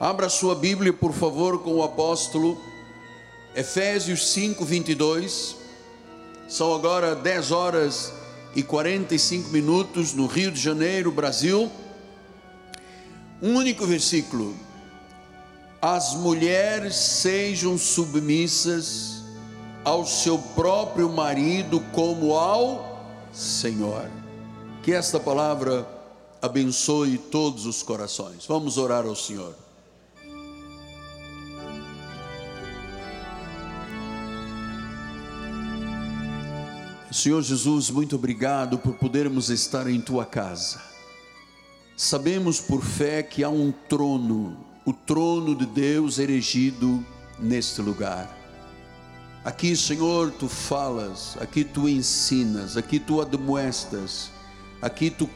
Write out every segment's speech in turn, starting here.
Abra sua Bíblia, por favor, com o apóstolo Efésios 5, 22. São agora 10 horas e 45 minutos no Rio de Janeiro, Brasil. Um único versículo. As mulheres sejam submissas ao seu próprio marido como ao Senhor. Que esta palavra abençoe todos os corações. Vamos orar ao Senhor. Senhor Jesus, muito obrigado por podermos estar em tua casa. Sabemos por fé que há um trono, o trono de Deus erigido neste lugar. Aqui, Senhor, tu falas, aqui tu ensinas, aqui tu admoestas, aqui tu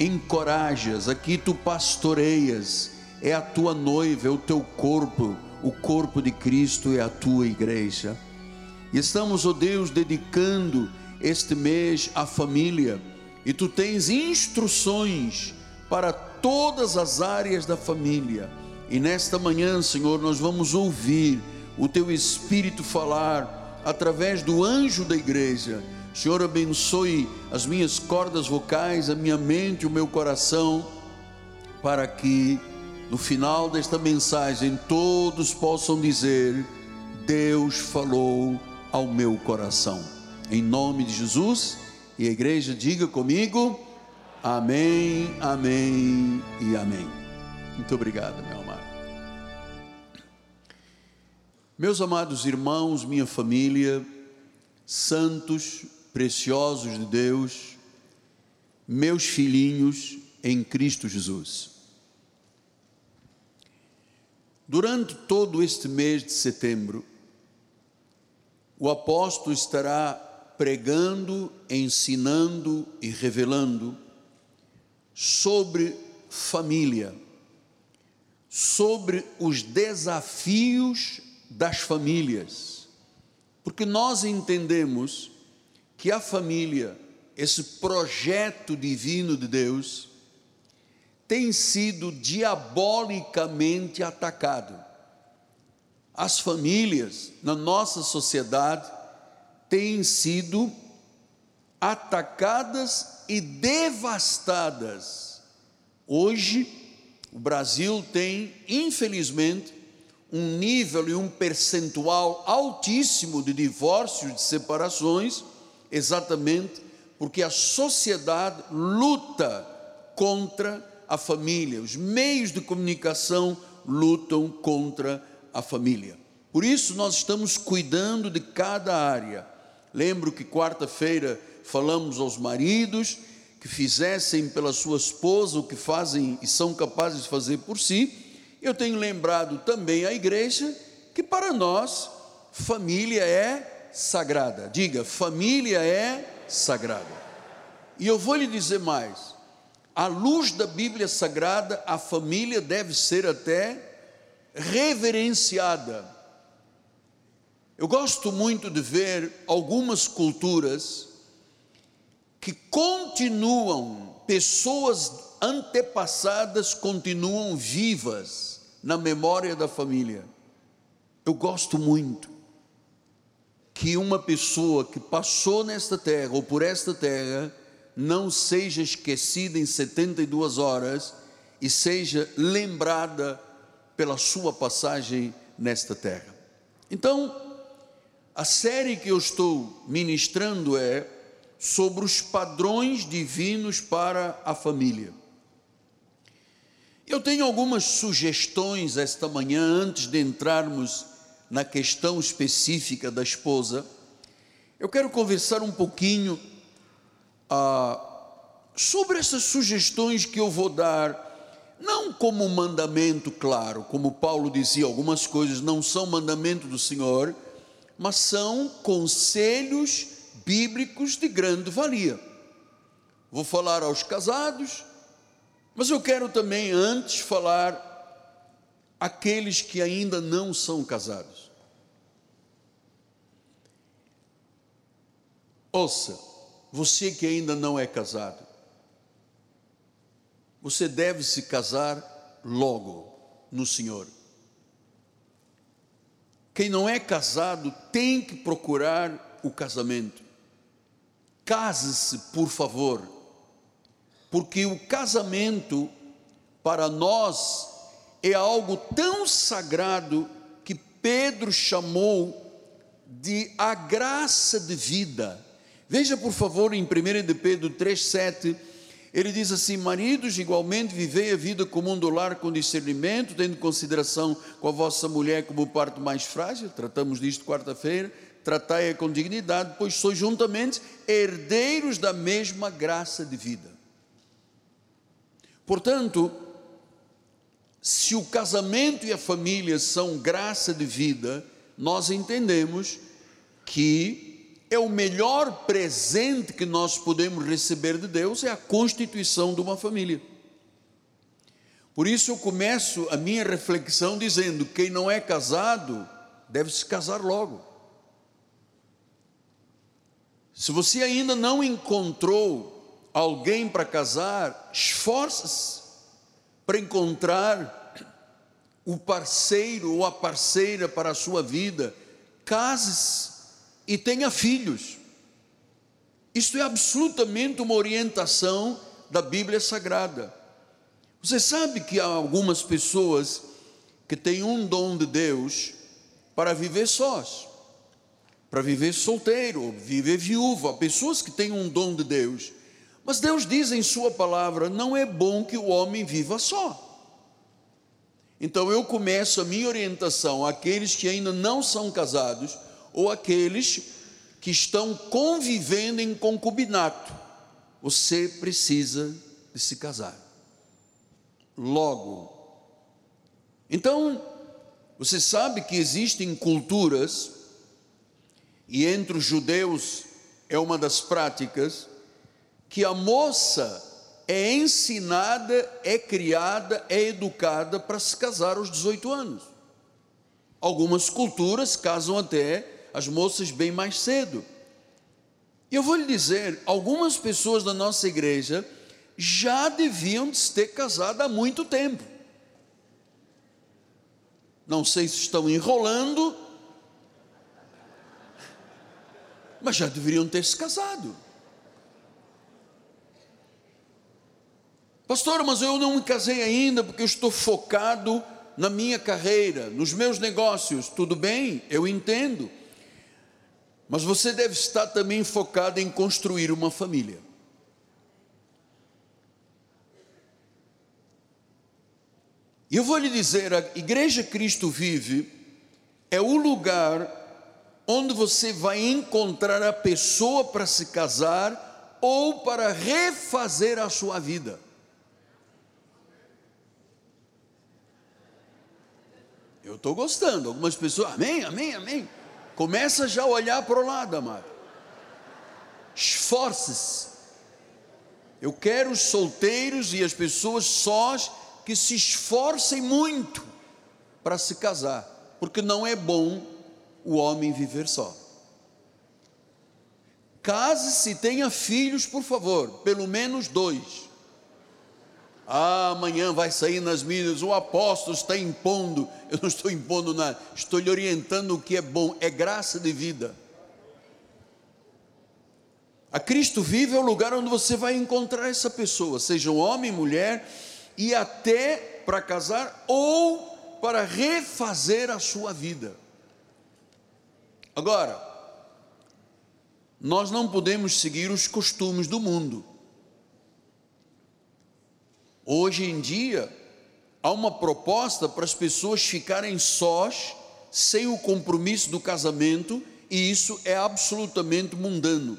encorajas, aqui tu pastoreias. É a tua noiva, é o teu corpo, o corpo de Cristo é a tua igreja. E estamos, ó oh Deus, dedicando este mês à família. E tu tens instruções para todas as áreas da família. E nesta manhã, Senhor, nós vamos ouvir o teu Espírito falar através do anjo da igreja. Senhor, abençoe as minhas cordas vocais, a minha mente, o meu coração, para que no final desta mensagem todos possam dizer: Deus falou ao meu coração. Em nome de Jesus, e a igreja diga comigo: Amém, Amém e Amém. Muito obrigado, meu amado. Meus amados irmãos, minha família, santos, preciosos de Deus, meus filhinhos em Cristo Jesus. Durante todo este mês de setembro, o apóstolo estará pregando, ensinando e revelando sobre família, sobre os desafios das famílias, porque nós entendemos que a família, esse projeto divino de Deus, tem sido diabolicamente atacado as famílias na nossa sociedade têm sido atacadas e devastadas. Hoje, o Brasil tem, infelizmente, um nível e um percentual altíssimo de divórcios, de separações, exatamente porque a sociedade luta contra a família, os meios de comunicação lutam contra a família. Por isso, nós estamos cuidando de cada área. Lembro que quarta-feira falamos aos maridos que fizessem pela sua esposa o que fazem e são capazes de fazer por si. Eu tenho lembrado também à igreja que para nós família é sagrada. Diga, família é sagrada. E eu vou lhe dizer mais: à luz da Bíblia Sagrada, a família deve ser até reverenciada. Eu gosto muito de ver algumas culturas que continuam, pessoas antepassadas continuam vivas na memória da família. Eu gosto muito que uma pessoa que passou nesta terra ou por esta terra não seja esquecida em 72 horas e seja lembrada pela sua passagem nesta terra. Então, a série que eu estou ministrando é sobre os padrões divinos para a família. Eu tenho algumas sugestões esta manhã, antes de entrarmos na questão específica da esposa. Eu quero conversar um pouquinho ah, sobre essas sugestões que eu vou dar não como mandamento, claro, como Paulo dizia, algumas coisas não são mandamento do Senhor, mas são conselhos bíblicos de grande valia. Vou falar aos casados, mas eu quero também antes falar aqueles que ainda não são casados. Ouça, você que ainda não é casado, você deve se casar logo. no Senhor. Quem não é casado tem que procurar o casamento. Case-se, por favor, porque o casamento para nós é algo tão sagrado que Pedro chamou de a graça de vida. Veja, por favor, em 1 de Pedro 3,7, ele diz assim: Maridos, igualmente vivei a vida comum do lar com discernimento, tendo consideração com a vossa mulher como parte mais frágil, tratamos disto quarta-feira, tratai-a com dignidade, pois sois juntamente herdeiros da mesma graça de vida. Portanto, se o casamento e a família são graça de vida, nós entendemos que é o melhor presente que nós podemos receber de Deus é a constituição de uma família. Por isso eu começo a minha reflexão dizendo: quem não é casado deve se casar logo. Se você ainda não encontrou alguém para casar, esforce-se para encontrar o parceiro ou a parceira para a sua vida, case-se e tenha filhos. Isto é absolutamente uma orientação da Bíblia Sagrada. Você sabe que há algumas pessoas que têm um dom de Deus para viver sós, para viver solteiro, viver viúva, pessoas que têm um dom de Deus. Mas Deus diz em Sua palavra: não é bom que o homem viva só. Então eu começo a minha orientação àqueles que ainda não são casados ou aqueles que estão convivendo em concubinato. Você precisa de se casar. Logo. Então, você sabe que existem culturas, e entre os judeus é uma das práticas, que a moça é ensinada, é criada, é educada para se casar aos 18 anos. Algumas culturas casam até as moças bem mais cedo. E eu vou lhe dizer, algumas pessoas da nossa igreja já deviam se ter casado há muito tempo. Não sei se estão enrolando, mas já deveriam ter se casado. Pastor, mas eu não me casei ainda porque eu estou focado na minha carreira, nos meus negócios. Tudo bem, eu entendo. Mas você deve estar também focado em construir uma família. E eu vou lhe dizer, a Igreja Cristo Vive é o lugar onde você vai encontrar a pessoa para se casar ou para refazer a sua vida. Eu estou gostando. Algumas pessoas, amém, amém, amém. Começa já a olhar para o lado, amado. Esforce-se. Eu quero os solteiros e as pessoas sós que se esforcem muito para se casar, porque não é bom o homem viver só. Case-se e tenha filhos, por favor, pelo menos dois. Ah, amanhã vai sair nas mídias, o apóstolo está impondo. Eu não estou impondo nada, estou lhe orientando o que é bom, é graça de vida. A Cristo vive é o lugar onde você vai encontrar essa pessoa, seja um homem, mulher, e até para casar ou para refazer a sua vida. Agora, nós não podemos seguir os costumes do mundo. Hoje em dia, há uma proposta para as pessoas ficarem sós, sem o compromisso do casamento, e isso é absolutamente mundano.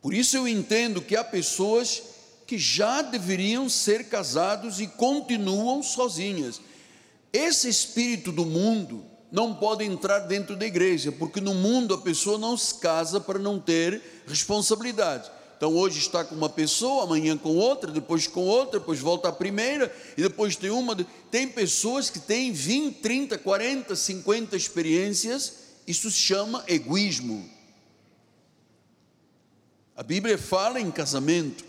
Por isso eu entendo que há pessoas que já deveriam ser casados e continuam sozinhas. Esse espírito do mundo não pode entrar dentro da igreja, porque no mundo a pessoa não se casa para não ter responsabilidade. Então hoje está com uma pessoa, amanhã com outra, depois com outra, depois volta à primeira, e depois tem uma. Tem pessoas que têm 20, 30, 40, 50 experiências, isso se chama egoísmo. A Bíblia fala em casamento.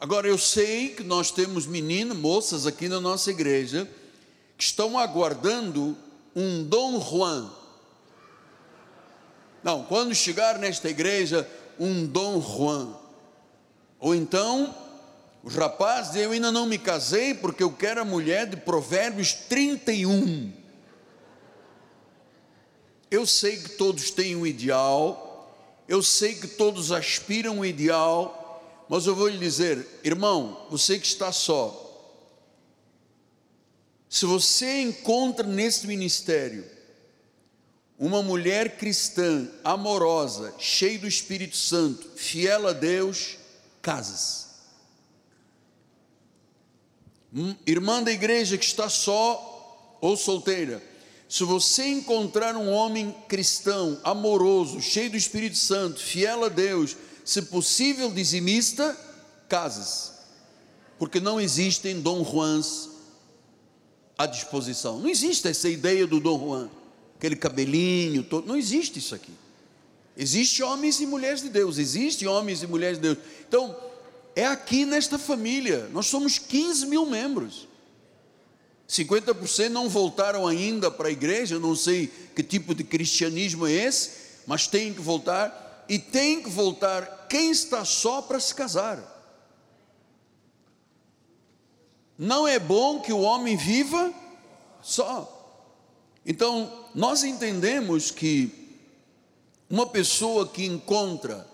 Agora eu sei que nós temos meninas, moças aqui na nossa igreja que estão aguardando um Dom Juan. Não, quando chegar nesta igreja, um Dom Juan. Ou então, os rapazes, eu ainda não me casei porque eu quero a mulher de Provérbios 31. Eu sei que todos têm um ideal, eu sei que todos aspiram um ideal, mas eu vou lhe dizer, irmão, você que está só, se você encontra nesse ministério uma mulher cristã, amorosa, cheia do Espírito Santo, fiel a Deus, casas. Hum, irmã da igreja que está só ou solteira, se você encontrar um homem cristão, amoroso, cheio do Espírito Santo, fiel a Deus, se possível dizimista, casas. Porque não existem Dom Juans à disposição. Não existe essa ideia do Dom Juan, aquele cabelinho todo, não existe isso aqui. Existe homens e mulheres de Deus, existe homens e mulheres de Deus. Então, é aqui nesta família, nós somos 15 mil membros. 50% não voltaram ainda para a igreja, não sei que tipo de cristianismo é esse, mas tem que voltar, e tem que voltar quem está só para se casar. Não é bom que o homem viva só. Então, nós entendemos que uma pessoa que encontra,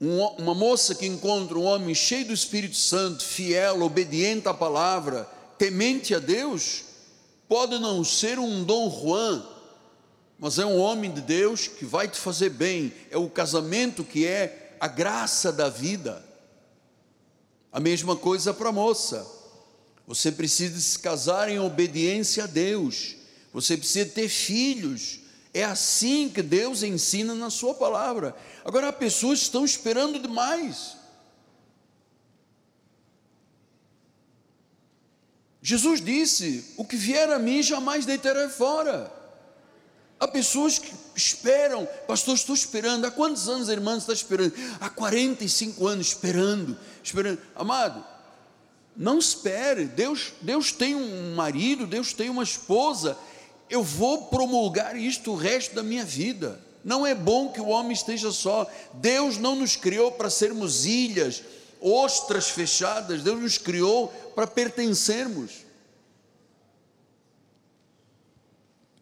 uma moça que encontra um homem cheio do Espírito Santo, fiel, obediente à palavra, temente a Deus, pode não ser um Dom Juan, mas é um homem de Deus que vai te fazer bem, é o casamento que é a graça da vida. A mesma coisa para a moça. Você precisa se casar em obediência a Deus. Você precisa ter filhos. É assim que Deus ensina na Sua palavra. Agora, há pessoas estão esperando demais. Jesus disse: O que vier a mim jamais deitarei fora. Há pessoas que esperam, pastor, estou esperando. Há quantos anos a irmã está esperando? Há 45 anos esperando, esperando. Amado, não espere. Deus, Deus tem um marido, Deus tem uma esposa. Eu vou promulgar isto o resto da minha vida. Não é bom que o homem esteja só. Deus não nos criou para sermos ilhas, ostras fechadas. Deus nos criou para pertencermos.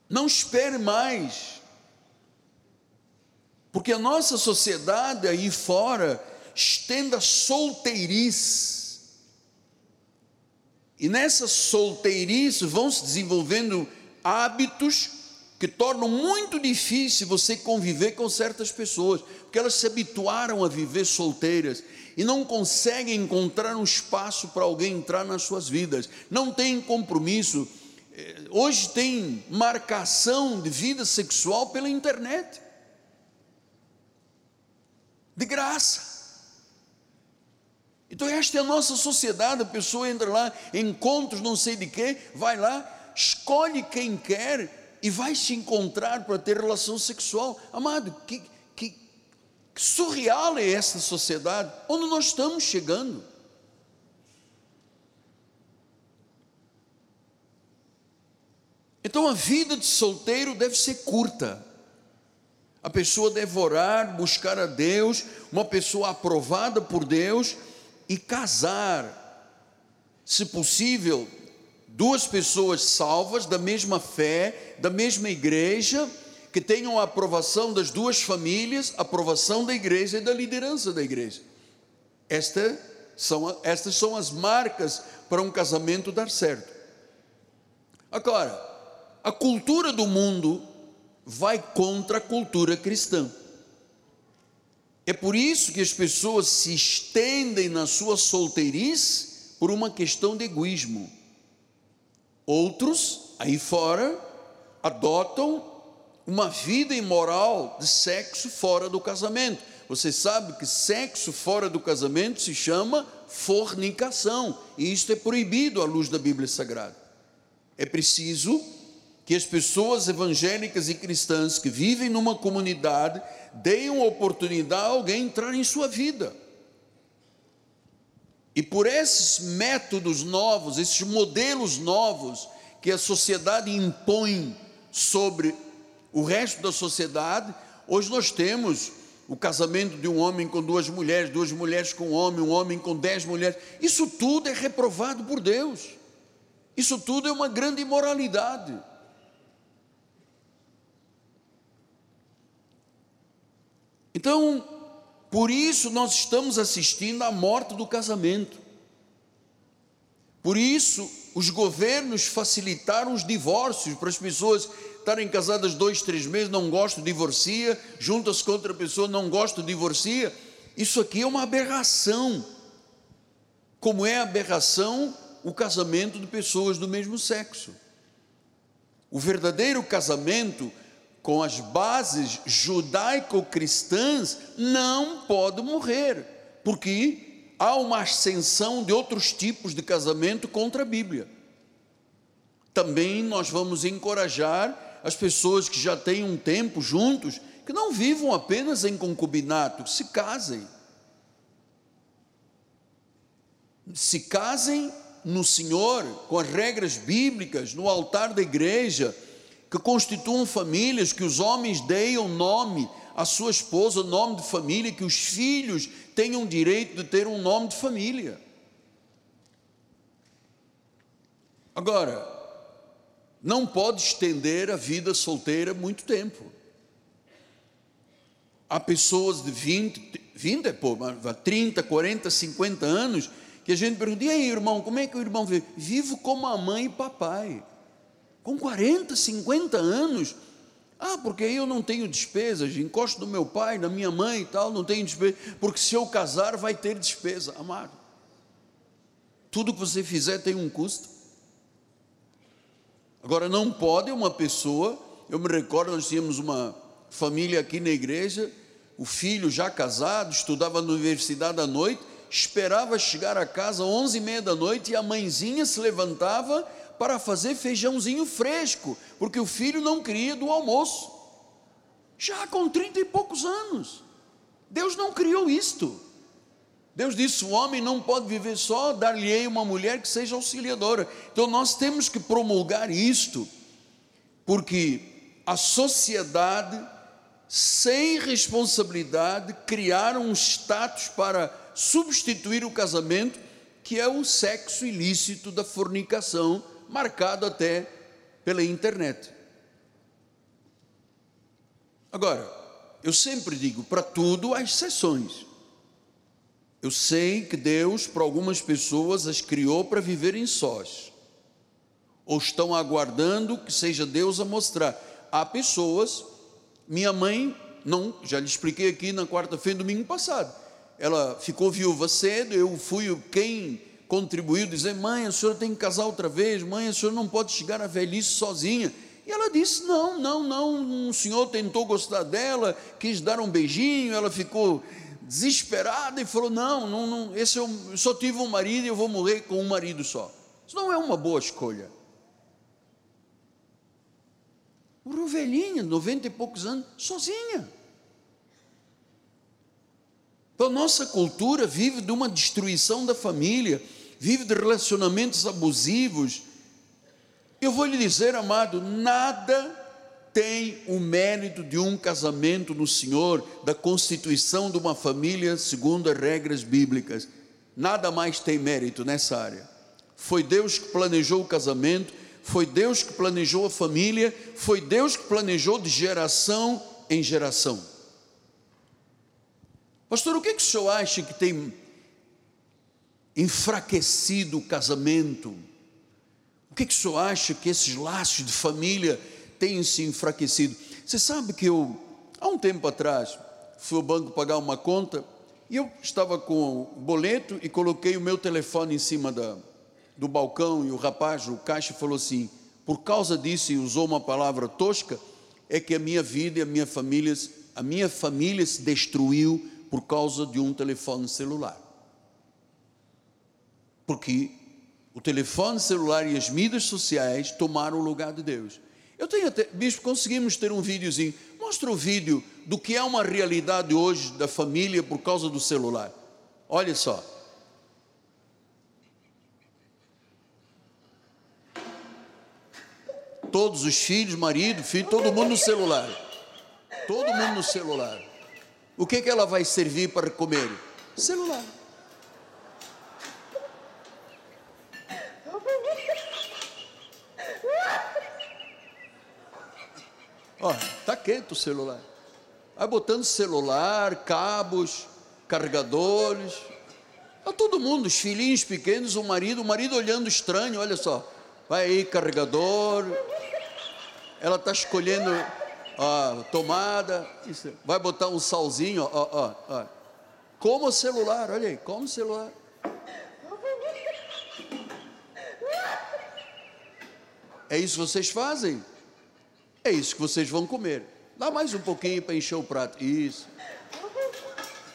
Não espere mais, porque a nossa sociedade aí fora estenda solteirice, e nessa solteirice vão se desenvolvendo hábitos que tornam muito difícil você conviver com certas pessoas, porque elas se habituaram a viver solteiras e não conseguem encontrar um espaço para alguém entrar nas suas vidas, não têm compromisso hoje tem marcação de vida sexual pela internet. De graça. Então, esta é a nossa sociedade. A pessoa entra lá, encontros não sei de quê, vai lá, escolhe quem quer e vai se encontrar para ter relação sexual. Amado, que, que, que surreal é essa sociedade? Onde nós estamos chegando? Então a vida de solteiro deve ser curta. A pessoa deve orar, buscar a Deus, uma pessoa aprovada por Deus e casar. Se possível, duas pessoas salvas da mesma fé, da mesma igreja, que tenham a aprovação das duas famílias, a aprovação da igreja e da liderança da igreja. Esta são, estas são as marcas para um casamento dar certo. Agora, a cultura do mundo vai contra a cultura cristã. É por isso que as pessoas se estendem na sua solteirice por uma questão de egoísmo. Outros, aí fora, adotam uma vida imoral de sexo fora do casamento. Você sabe que sexo fora do casamento se chama fornicação, e isto é proibido à luz da Bíblia Sagrada. É preciso que as pessoas evangélicas e cristãs que vivem numa comunidade deem oportunidade a alguém entrar em sua vida. E por esses métodos novos, esses modelos novos que a sociedade impõe sobre o resto da sociedade, hoje nós temos o casamento de um homem com duas mulheres, duas mulheres com um homem, um homem com dez mulheres. Isso tudo é reprovado por Deus. Isso tudo é uma grande imoralidade. Então, por isso nós estamos assistindo à morte do casamento. Por isso, os governos facilitaram os divórcios para as pessoas estarem casadas dois, três meses, não gosto, divorcia, junta-se com outra pessoa, não gosto, divorcia. Isso aqui é uma aberração. Como é aberração o casamento de pessoas do mesmo sexo. O verdadeiro casamento com as bases judaico-cristãs não pode morrer, porque há uma ascensão de outros tipos de casamento contra a Bíblia. Também nós vamos encorajar as pessoas que já têm um tempo juntos, que não vivam apenas em concubinato, se casem. Se casem no Senhor, com as regras bíblicas, no altar da igreja, que constituam famílias, que os homens deem nome à sua esposa, nome de família, que os filhos tenham direito de ter um nome de família. Agora, não pode estender a vida solteira muito tempo. Há pessoas de 20, 20 é pô, 30, 40, 50 anos, que a gente pergunta, e aí irmão, como é que o irmão vive? Vivo como a mãe e papai. Com 40, 50 anos, ah, porque eu não tenho despesas, encosto do meu pai, da minha mãe e tal, não tenho despesa, porque se eu casar vai ter despesa, amado. Tudo que você fizer tem um custo. Agora, não pode uma pessoa, eu me recordo, nós tínhamos uma família aqui na igreja, o filho já casado, estudava na universidade à noite, esperava chegar a casa às onze e meia da noite e a mãezinha se levantava para fazer feijãozinho fresco, porque o filho não queria do almoço, já com trinta e poucos anos. Deus não criou isto. Deus disse: o homem não pode viver só, dar-lhe uma mulher que seja auxiliadora. Então nós temos que promulgar isto, porque a sociedade, sem responsabilidade, criaram um status para substituir o casamento, que é o sexo ilícito da fornicação, marcado até pela internet. Agora, eu sempre digo: para tudo há exceções. Eu sei que Deus, para algumas pessoas, as criou para viverem sós, ou estão aguardando que seja Deus a mostrar. Há pessoas, minha mãe, não, já lhe expliquei aqui na quarta-feira, domingo passado, ela ficou viúva cedo, eu fui quem contribuiu, dizer: mãe, a senhora tem que casar outra vez, mãe, a senhora não pode chegar à velhice sozinha. E ela disse: Não, não, não. O senhor tentou gostar dela, quis dar um beijinho, ela ficou desesperada e falou: Não, não, não esse eu, só tive um marido e eu vou morrer com um marido só. Isso não é uma boa escolha. Morreu velhinha, noventa e poucos anos, sozinha. Então, nossa cultura vive de uma destruição da família, vive de relacionamentos abusivos. Eu vou lhe dizer, amado, nada tem o mérito de um casamento no Senhor, da constituição de uma família segundo as regras bíblicas. Nada mais tem mérito nessa área. Foi Deus que planejou o casamento, foi Deus que planejou a família, foi Deus que planejou de geração em geração. Pastor, o que, que o senhor acha que tem enfraquecido o casamento? O que, que o senhor acha que esses laços de família tem se enfraquecido. Você sabe que eu, há um tempo atrás, fui ao banco pagar uma conta e eu estava com o boleto e coloquei o meu telefone em cima da, do balcão e o rapaz, o caixa, falou assim: por causa disso, e usou uma palavra tosca, é que a minha vida e a minha família, a minha família se destruiu por causa de um telefone celular. Porque o telefone celular e as mídias sociais tomaram o lugar de Deus. Eu tenho até, bispo, conseguimos ter um videozinho. Mostra o vídeo do que é uma realidade hoje da família por causa do celular. Olha só. Todos os filhos, marido, filho, todo mundo no celular. Todo mundo no celular. O que, é que ela vai servir para comer? Celular. Ó, tá quieto o celular. Vai botando celular, cabos, carregadores. Tá todo mundo, os filhinhos pequenos, o marido, o marido olhando estranho, olha só. Vai aí, carregador. Ela está escolhendo a tomada. Isso. Vai botar um salzinho, ó, ó, ó. Como o celular, olha aí, como o celular. É isso que vocês fazem? É isso que vocês vão comer. Dá mais um pouquinho para encher o prato. Isso.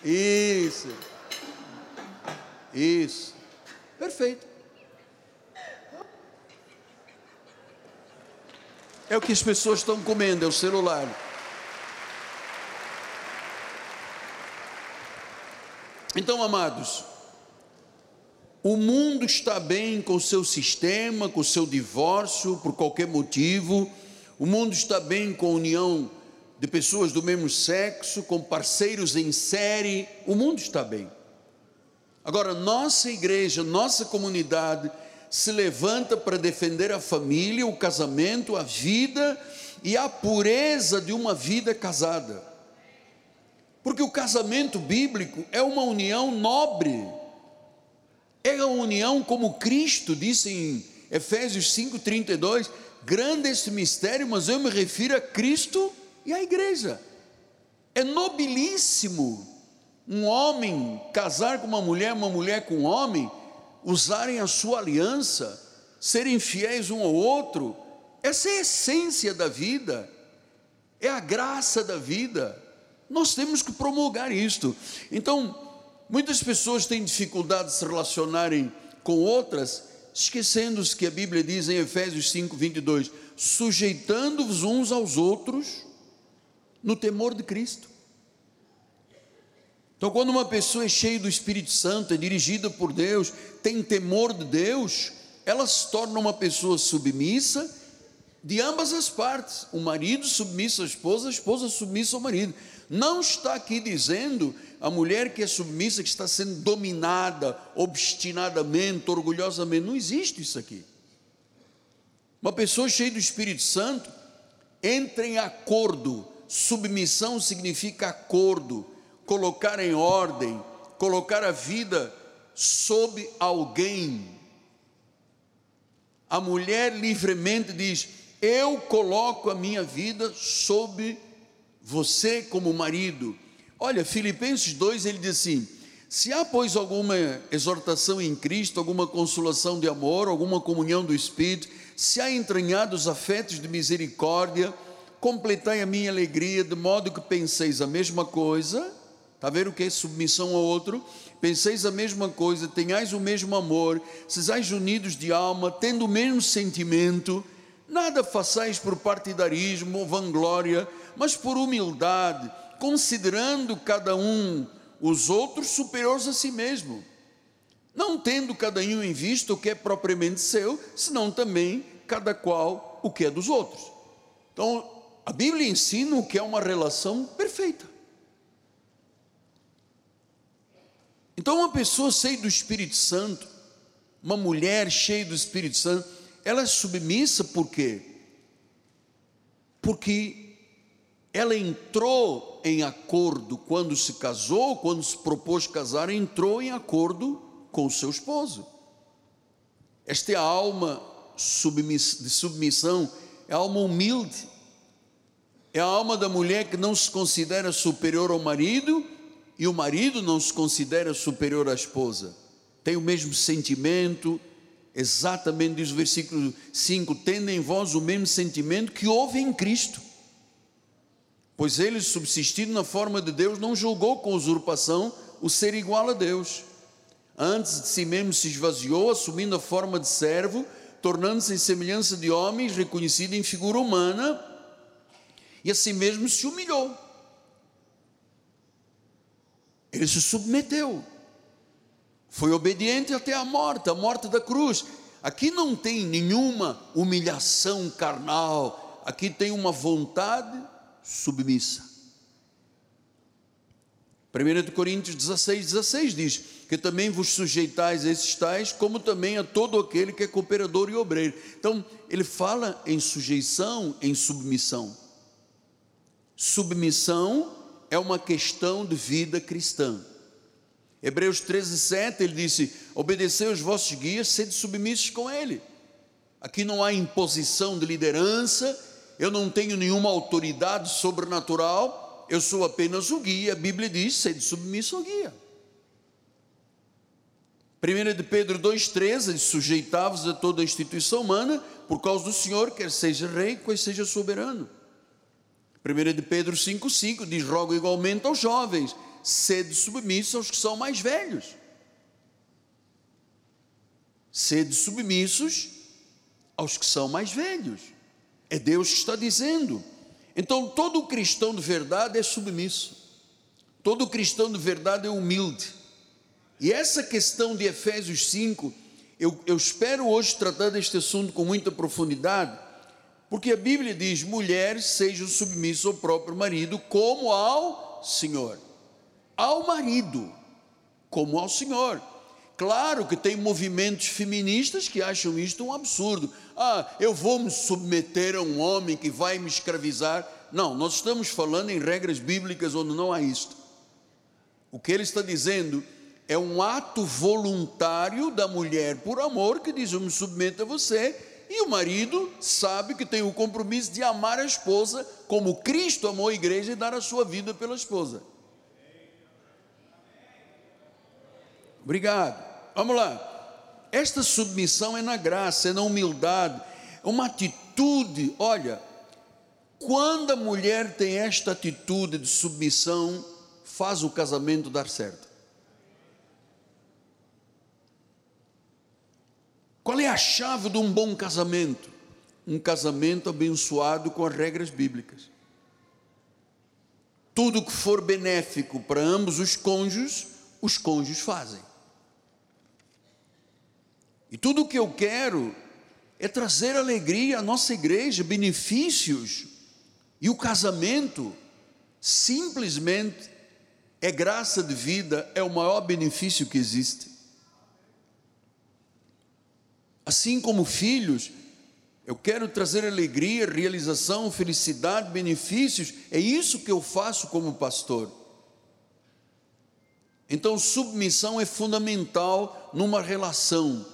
Isso. Isso. Perfeito. É o que as pessoas estão comendo, é o celular. Então, amados, o mundo está bem com o seu sistema, com o seu divórcio, por qualquer motivo. O mundo está bem com a união de pessoas do mesmo sexo, com parceiros em série. O mundo está bem. Agora, nossa igreja, nossa comunidade se levanta para defender a família, o casamento, a vida e a pureza de uma vida casada. Porque o casamento bíblico é uma união nobre, é a união como Cristo disse em Efésios 5,32: grande esse mistério, mas eu me refiro a Cristo e à igreja. É nobilíssimo um homem casar com uma mulher, uma mulher com um homem, usarem a sua aliança, serem fiéis um ao outro, essa é a essência da vida, é a graça da vida. Nós temos que promulgar isto. Então, muitas pessoas têm dificuldade de se relacionarem com outras, esquecendo-se que a Bíblia diz em Efésios 5, 22, sujeitando-vos uns aos outros no temor de Cristo. Então, quando uma pessoa é cheia do Espírito Santo, é dirigida por Deus, tem temor de Deus, ela se torna uma pessoa submissa de ambas as partes. O marido submisso à esposa, a esposa submissa ao marido. Não está aqui dizendo a mulher que é submissa, que está sendo dominada obstinadamente, orgulhosamente. Não existe isso aqui. Uma pessoa cheia do Espírito Santo entra em acordo. Submissão significa acordo colocar em ordem, colocar a vida sob alguém. A mulher livremente diz: Eu coloco a minha vida sob você como marido. Olha, Filipenses 2 ele diz assim: Se há, pois, alguma exortação em Cristo, alguma consolação de amor, alguma comunhão do Espírito, se há entranhados afetos de misericórdia, completai a minha alegria, de modo que penseis a mesma coisa. Está vendo o que é submissão ao outro? Penseis a mesma coisa, tenhais o mesmo amor, sejais unidos de alma, tendo o mesmo sentimento, nada façais por partidarismo ou vanglória, mas por humildade, considerando cada um os outros superiores a si mesmo, não tendo cada um em vista o que é propriamente seu, senão também cada qual o que é dos outros. Então, a Bíblia ensina o que é uma relação perfeita. Então, uma pessoa cheia do Espírito Santo, uma mulher cheia do Espírito Santo, ela é submissa por quê? Porque ela entrou em acordo quando se casou, quando se propôs casar, entrou em acordo com o seu esposo. Esta é a alma de submissão, é a alma humilde, é a alma da mulher que não se considera superior ao marido e o marido não se considera superior à esposa, tem o mesmo sentimento, exatamente diz o versículo 5: tendo em vós o mesmo sentimento que houve em Cristo. Pois ele, subsistindo na forma de Deus, não julgou com usurpação o ser igual a Deus. Antes de si mesmo se esvaziou, assumindo a forma de servo, tornando-se em semelhança de homens, reconhecido em figura humana, e assim mesmo se humilhou ele se submeteu. Foi obediente até a morte, a morte da cruz. Aqui não tem nenhuma humilhação carnal, aqui tem uma vontade submissa. 1 Coríntios 16, 16 diz que também vos sujeitais a esses tais, como também a todo aquele que é cooperador e obreiro. Então, ele fala em sujeição, em submissão. Submissão é uma questão de vida cristã. Hebreus 13, 7, ele disse: Obedecei os vossos guias, sede submissos com ele. Aqui não há imposição de liderança, eu não tenho nenhuma autoridade sobrenatural, eu sou apenas o guia. A Bíblia diz: sede submisso ao guia. 1 de Pedro 2,13 sujeitavos a toda a instituição humana, por causa do Senhor, quer seja rei, quer seja soberano. 1 de Pedro 5,5 diz: rogo igualmente aos jovens, sede submissos aos que são mais velhos. Sede submissos aos que são mais velhos. É Deus que está dizendo. Então, todo cristão de verdade é submisso. Todo cristão de verdade é humilde. E essa questão de Efésios 5, eu, eu espero hoje tratar deste assunto com muita profundidade, porque a Bíblia diz: mulheres sejam submissas ao próprio marido, como ao Senhor. Ao marido, como ao Senhor. Claro que tem movimentos feministas que acham isto um absurdo. Ah, eu vou me submeter a um homem que vai me escravizar. Não, nós estamos falando em regras bíblicas onde não há isto. O que ele está dizendo é um ato voluntário da mulher por amor que diz: Eu me submeto a você. E o marido sabe que tem o compromisso de amar a esposa como Cristo amou a igreja e dar a sua vida pela esposa. Obrigado. Vamos lá. Esta submissão é na graça, é na humildade, é uma atitude. Olha, quando a mulher tem esta atitude de submissão, faz o casamento dar certo. Qual é a chave de um bom casamento? Um casamento abençoado com as regras bíblicas. Tudo que for benéfico para ambos os cônjuges, os cônjuges fazem. E tudo o que eu quero é trazer alegria à nossa igreja, benefícios. E o casamento simplesmente é graça de vida, é o maior benefício que existe. Assim como filhos, eu quero trazer alegria, realização, felicidade, benefícios, é isso que eu faço como pastor. Então, submissão é fundamental numa relação.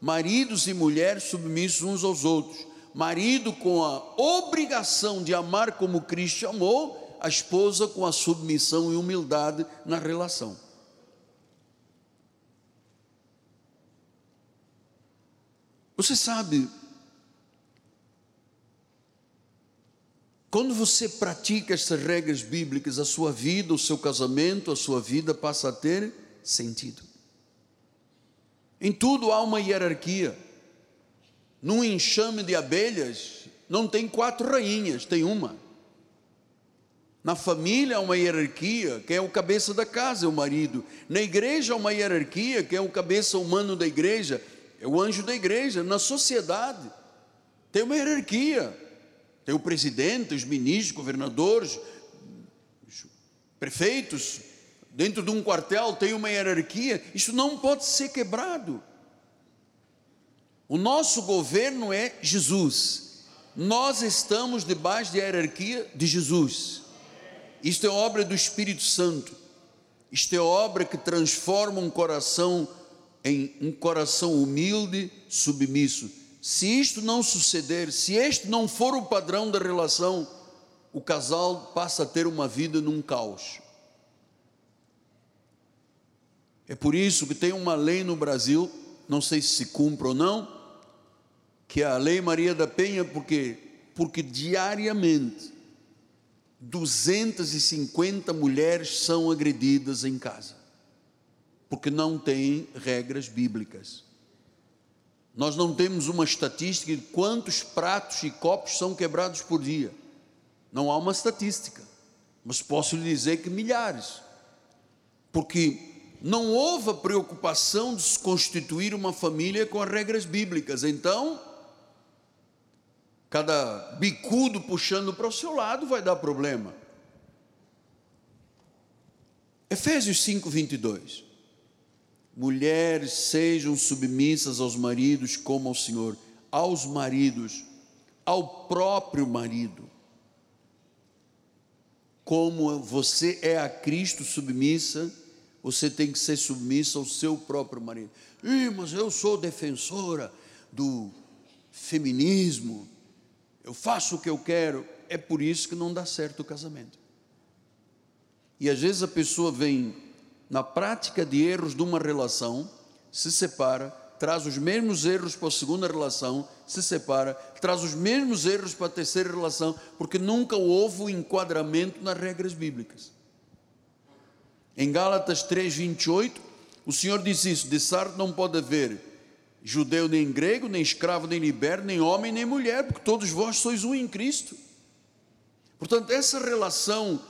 Maridos e mulheres submissos uns aos outros. Marido com a obrigação de amar como Cristo amou, a esposa com a submissão e humildade na relação. Você sabe, quando você pratica essas regras bíblicas, a sua vida, o seu casamento, a sua vida passa a ter sentido. Em tudo há uma hierarquia. Num enxame de abelhas, não tem quatro rainhas, tem uma. Na família há uma hierarquia, quem é o cabeça da casa é o marido. Na igreja há uma hierarquia, quem é o cabeça humano da igreja é o anjo da igreja, na sociedade. Tem uma hierarquia. Tem o presidente, os ministros, governadores, prefeitos. Dentro de um quartel tem uma hierarquia. Isso não pode ser quebrado. O nosso governo é Jesus. Nós estamos debaixo da hierarquia de Jesus. Isto é obra do Espírito Santo. Isto é obra que transforma um coração em um coração humilde, submisso. Se isto não suceder, se este não for o padrão da relação, o casal passa a ter uma vida num caos. É por isso que tem uma lei no Brasil, não sei se se cumpre ou não, que é a Lei Maria da Penha, porque porque diariamente 250 mulheres são agredidas em casa porque não tem regras bíblicas. Nós não temos uma estatística de quantos pratos e copos são quebrados por dia. Não há uma estatística, mas posso lhe dizer que milhares. Porque não houve a preocupação de se constituir uma família com as regras bíblicas. Então, cada bicudo puxando para o seu lado vai dar problema. Efésios 5, 22. Mulheres sejam submissas aos maridos como ao Senhor, aos maridos, ao próprio marido. Como você é a Cristo submissa, você tem que ser submissa ao seu próprio marido. Ih, mas eu sou defensora do feminismo, eu faço o que eu quero. É por isso que não dá certo o casamento. E às vezes a pessoa vem na prática de erros de uma relação, se separa, traz os mesmos erros para a segunda relação, se separa, traz os mesmos erros para a terceira relação, porque nunca houve o enquadramento nas regras bíblicas. Em Gálatas 3:28, o Senhor diz isso: de sarto não pode haver judeu nem grego, nem escravo nem liberto, nem homem nem mulher, porque todos vós sois um em Cristo. Portanto, essa relação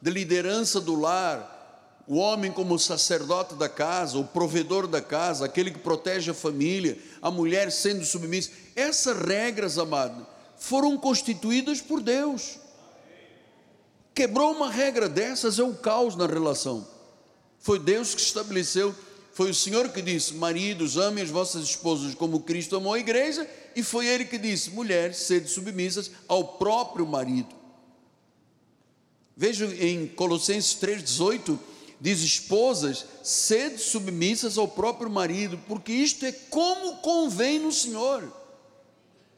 de liderança do lar, o homem como sacerdote da casa, o provedor da casa, aquele que protege a família, a mulher sendo submissa, essas regras, amado, foram constituídas por Deus. Quebrou uma regra dessas é o caos na relação. Foi Deus que estabeleceu, foi o Senhor que disse: Maridos, amem as vossas esposas como Cristo amou a igreja, e foi Ele que disse: Mulheres, sede submissas ao próprio marido. Veja em Colossenses 3,18: diz: Esposas, sede submissas ao próprio marido, porque isto é como convém no Senhor.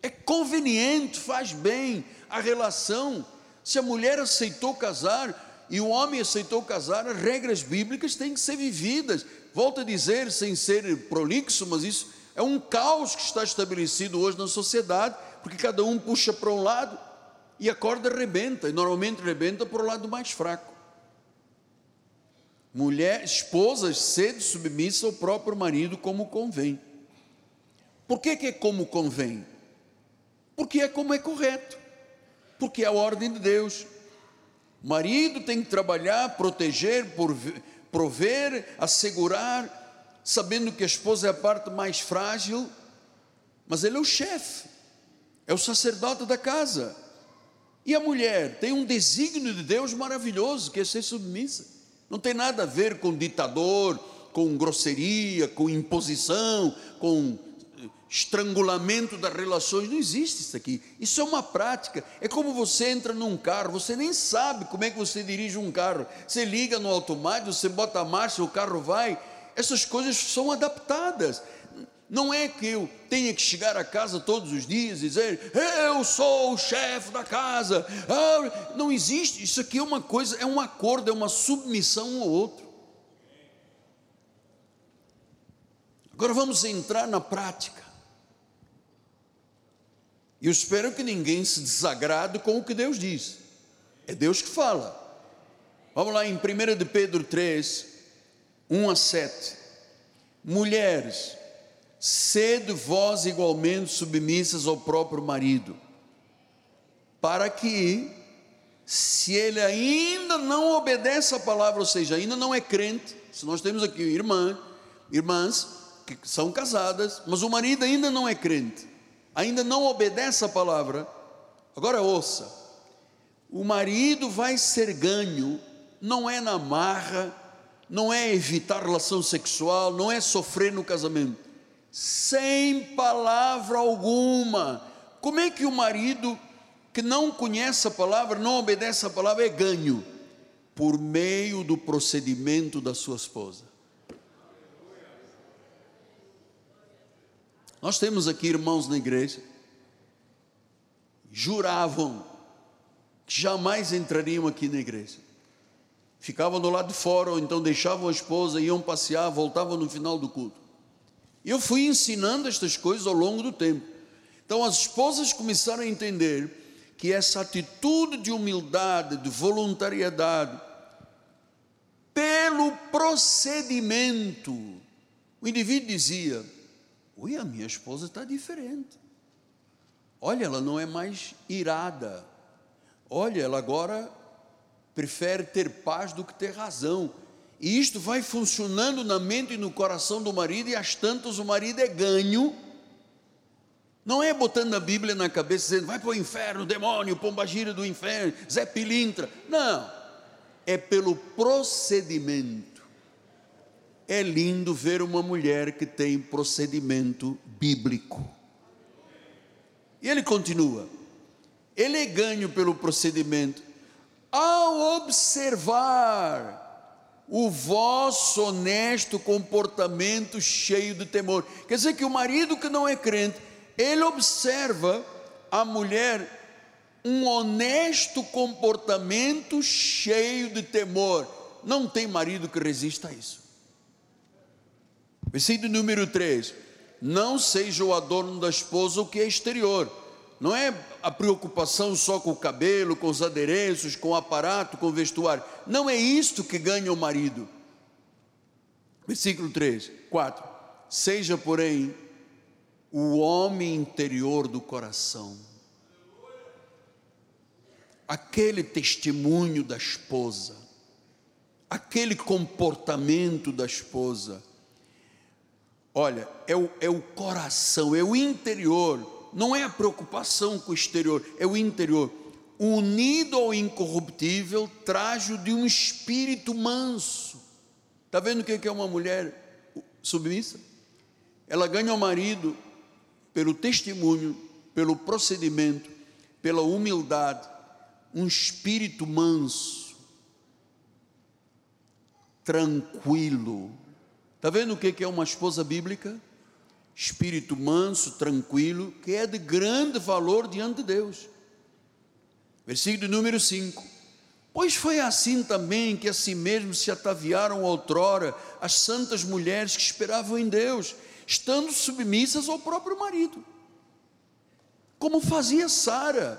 É conveniente, faz bem a relação. Se a mulher aceitou casar e o homem aceitou casar, as regras bíblicas têm que ser vividas. Volto a dizer, sem ser prolixo, mas isso é um caos que está estabelecido hoje na sociedade, porque cada um puxa para um lado e a corda rebenta, e normalmente rebenta para o lado mais fraco. Mulher, esposas, sede submissa ao próprio marido como convém. Por que, que é como convém? Porque é como é correto, porque é a ordem de Deus. O marido tem que trabalhar, proteger, prover, assegurar, sabendo que a esposa é a parte mais frágil, mas ele é o chefe, é o sacerdote da casa. E a mulher tem um desígnio de Deus maravilhoso, que é ser submissa. Não tem nada a ver com ditador, com grosseria, com imposição, com estrangulamento das relações, não existe isso aqui. Isso é uma prática. É como você entra num carro, você nem sabe como é que você dirige um carro. Você liga no automático, você bota a marcha, o carro vai. Essas coisas são adaptadas. Não é que eu tenha que chegar a casa todos os dias e dizer, eu sou o chefe da casa. Ah, não existe. Isso aqui é uma coisa, é um acordo, é uma submissão ao outro. Agora vamos entrar na prática. E eu espero que ninguém se desagrade com o que Deus diz. É Deus que fala. Vamos lá em 1 de Pedro 3, 1 a 7. Mulheres, sede vós igualmente submissas ao próprio marido, para que, se ele ainda não obedece à palavra, ou seja, ainda não é crente, se nós temos aqui irmã, irmãs que são casadas, mas o marido ainda não é crente, ainda não obedece à palavra, agora ouça, o marido vai ser ganho, não é na marra, não é evitar relação sexual, não é sofrer no casamento sem palavra alguma. Como é que o marido que não conhece a palavra, não obedece a palavra, é ganho? Por meio do procedimento da sua esposa. Nós temos aqui irmãos na igreja, juravam que jamais entrariam aqui na igreja. Ficavam do lado de fora, ou então deixavam a esposa, iam passear, voltavam no final do culto. Eu fui ensinando estas coisas ao longo do tempo. Então as esposas começaram a entender que essa atitude de humildade, de voluntariedade, pelo procedimento, o indivíduo dizia: Ui, a minha esposa está diferente. Olha, ela não é mais irada. Olha, ela agora prefere ter paz do que ter razão. E isto vai funcionando na mente e no coração do marido, e às tantas o marido é ganho. Não é botando a Bíblia na cabeça dizendo, vai para o inferno, demônio, pombagira do inferno, Zé Pilintra. Não, é pelo procedimento. É lindo ver uma mulher que tem procedimento bíblico. E ele continua: ele é ganho pelo procedimento ao observar o vosso honesto comportamento cheio de temor. Quer dizer que o marido que não é crente, ele observa a mulher um honesto comportamento cheio de temor. Não tem marido que resista a isso. Versículo número 3: Não seja o adorno da esposa o que é exterior, não é a preocupação só com o cabelo, com os adereços, com o aparato, com o vestuário. Não é isto que ganha o marido. Versículo 3, 4. Seja, porém, o homem interior do coração, aquele testemunho da esposa, aquele comportamento da esposa. Olha, é o, é o coração, é o interior não é a preocupação com o exterior, é o interior. Unido ao incorruptível, trajo de um espírito manso. Está vendo o que é uma mulher submissa? Ela ganha o marido pelo testemunho, pelo procedimento, pela humildade, um espírito manso, tranquilo. Está vendo o que é uma esposa bíblica? espírito manso, tranquilo, que é de grande valor diante de Deus. Versículo número 5. Pois foi assim também que a si mesmo se ataviaram outrora as santas mulheres que esperavam em Deus, estando submissas ao próprio marido. Como fazia Sara,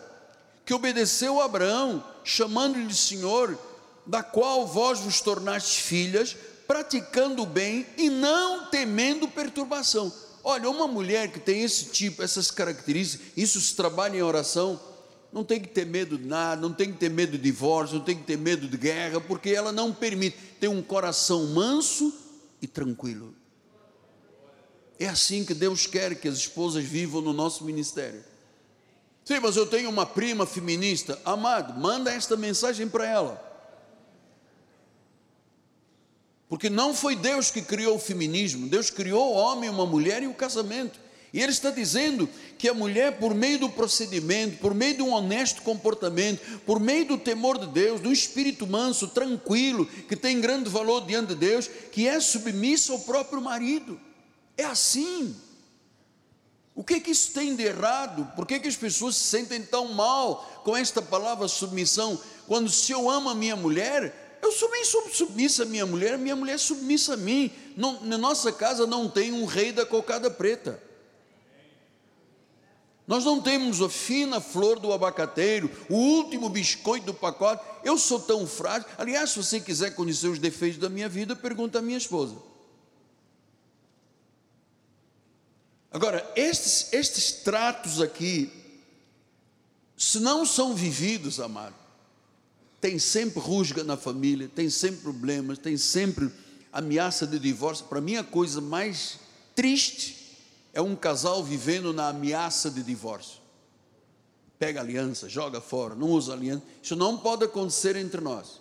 que obedeceu a Abraão, chamando-lhe Senhor, da qual vós vos tornastes filhas, praticando o bem e não temendo perturbação. Olha, uma mulher que tem esse tipo, essas características, isso se trabalha em oração, não tem que ter medo de nada, não tem que ter medo de divórcio, não tem que ter medo de guerra, porque ela não permite ter um coração manso e tranquilo. É assim que Deus quer que as esposas vivam no nosso ministério. Sim, mas eu tenho uma prima feminista. Amado, manda esta mensagem para ela. Porque não foi Deus que criou o feminismo, Deus criou o homem, uma mulher e o casamento. E ele está dizendo que a mulher, por meio do procedimento, por meio de um honesto comportamento, por meio do temor de Deus, do espírito manso, tranquilo, que tem grande valor diante de Deus, que é submissa ao próprio marido. É assim. O que é que isso tem de errado? Por que, é que as pessoas se sentem tão mal com esta palavra submissão? Quando se eu amo a minha mulher, eu sou bem submissa à minha mulher, minha mulher é submissa a mim. Não, na nossa casa não tem um rei da cocada preta. Nós não temos a fina flor do abacateiro, o último biscoito do pacote. Eu sou tão frágil. Aliás, se você quiser conhecer os defeitos da minha vida, pergunta à minha esposa. Agora, estes, estes tratos aqui, se não são vividos, amado, tem sempre rusga na família, tem sempre problemas, tem sempre ameaça de divórcio. Para mim, a coisa mais triste é um casal vivendo na ameaça de divórcio. Pega aliança, joga fora, não usa aliança. Isso não pode acontecer entre nós.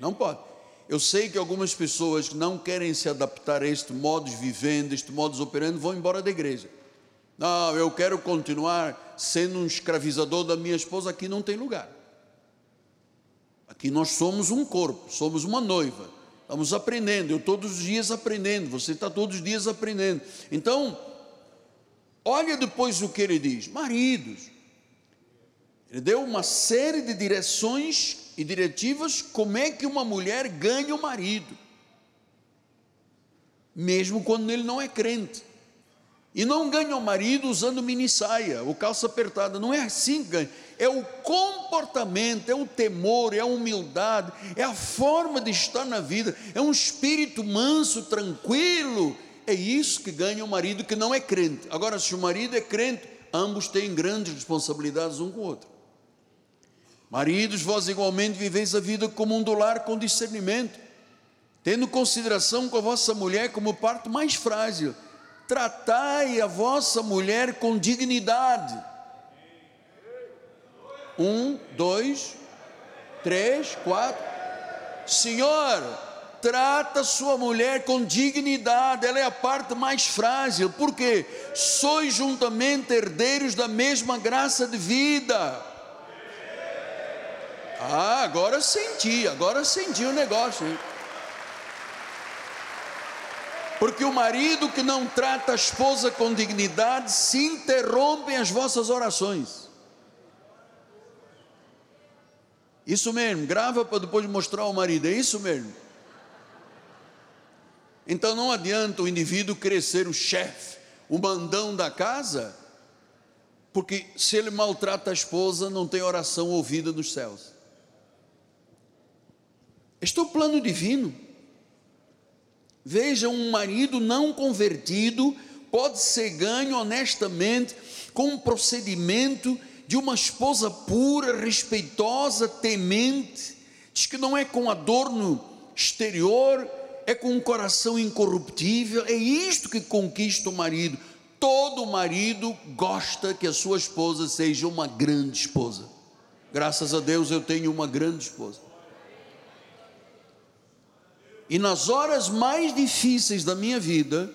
Não pode. Eu sei que algumas pessoas que não querem se adaptar a este modo de vivendo, este modo de operando, vão embora da igreja. Não, eu quero continuar sendo um escravizador da minha esposa, aqui não tem lugar. Aqui nós somos um corpo, somos uma noiva. Estamos aprendendo, eu todos os dias aprendendo, você está todos os dias aprendendo. Então, olha depois o que ele diz: maridos. Ele deu uma série de direções e diretivas como é que uma mulher ganha o marido, mesmo quando ele não é crente. E não ganha o marido usando mini saia ou calça apertada, não é assim que ganha. É o comportamento, é o temor, é a humildade, é a forma de estar na vida, é um espírito manso, tranquilo. É isso que ganha o marido que não é crente. Agora, se o marido é crente, ambos têm grandes responsabilidades um com o outro. Maridos, vós igualmente viveis a vida como um do lar com discernimento tendo consideração com a vossa mulher como parte mais frágil. Tratai a vossa mulher com dignidade. Um, dois, três, quatro. Senhor, trata sua mulher com dignidade, ela é a parte mais frágil, porque sois juntamente herdeiros da mesma graça de vida. Ah, agora senti, agora senti o negócio. Hein? Porque o marido que não trata a esposa com dignidade se interrompem as vossas orações. Isso mesmo, grava para depois mostrar ao marido, é isso mesmo. Então não adianta o indivíduo ser o chefe, o mandão da casa, porque se ele maltrata a esposa, não tem oração ouvida nos céus. Este é o plano divino. Veja, um marido não convertido pode ser ganho honestamente com um procedimento de uma esposa pura, respeitosa, temente. Diz que não é com adorno exterior, é com um coração incorruptível, é isto que conquista o marido. Todo marido gosta que a sua esposa seja uma grande esposa. Graças a Deus eu tenho uma grande esposa. E nas horas mais difíceis da minha vida,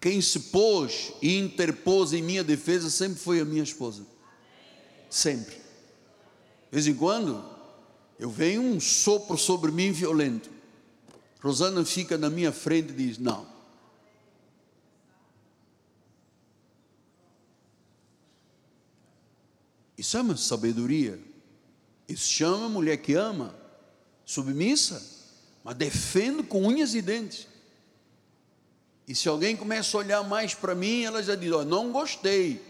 quem se pôs e interpôs em minha defesa sempre foi a minha esposa. Sempre. De vez em quando, eu venho um sopro sobre mim violento. Rosana fica na minha frente e diz: Não. Isso uma sabedoria. Isso chama mulher que ama, submissa, mas defendo com unhas e dentes. E se alguém começa a olhar mais para mim, ela já diz: oh, Não gostei.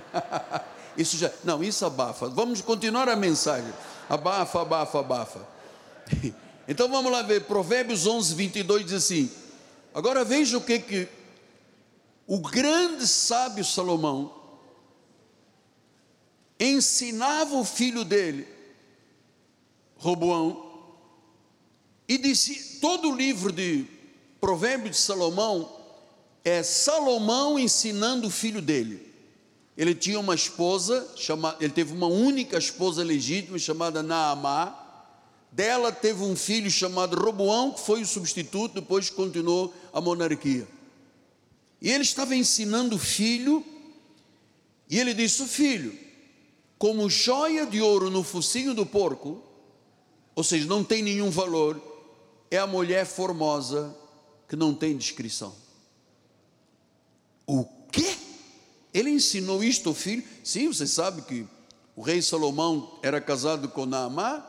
isso já, não, isso abafa. Vamos continuar a mensagem. Abafa, abafa, abafa. Então vamos lá ver, Provérbios 11, 22 diz assim: Agora veja o que que o grande sábio Salomão ensinava o filho dele, Roboão, e disse: todo o livro de Provérbios de Salomão é Salomão ensinando o filho dele. Ele tinha uma esposa, chama, ele teve uma única esposa legítima chamada Naamá dela teve um filho chamado Roboão, que foi o substituto, depois continuou a monarquia. E ele estava ensinando o filho, e ele disse: O filho, como joia de ouro no focinho do porco, ou seja, não tem nenhum valor, é a mulher formosa que não tem descrição. O quê? Ele ensinou isto ao filho? Sim, você sabe que o rei Salomão era casado com Naamá,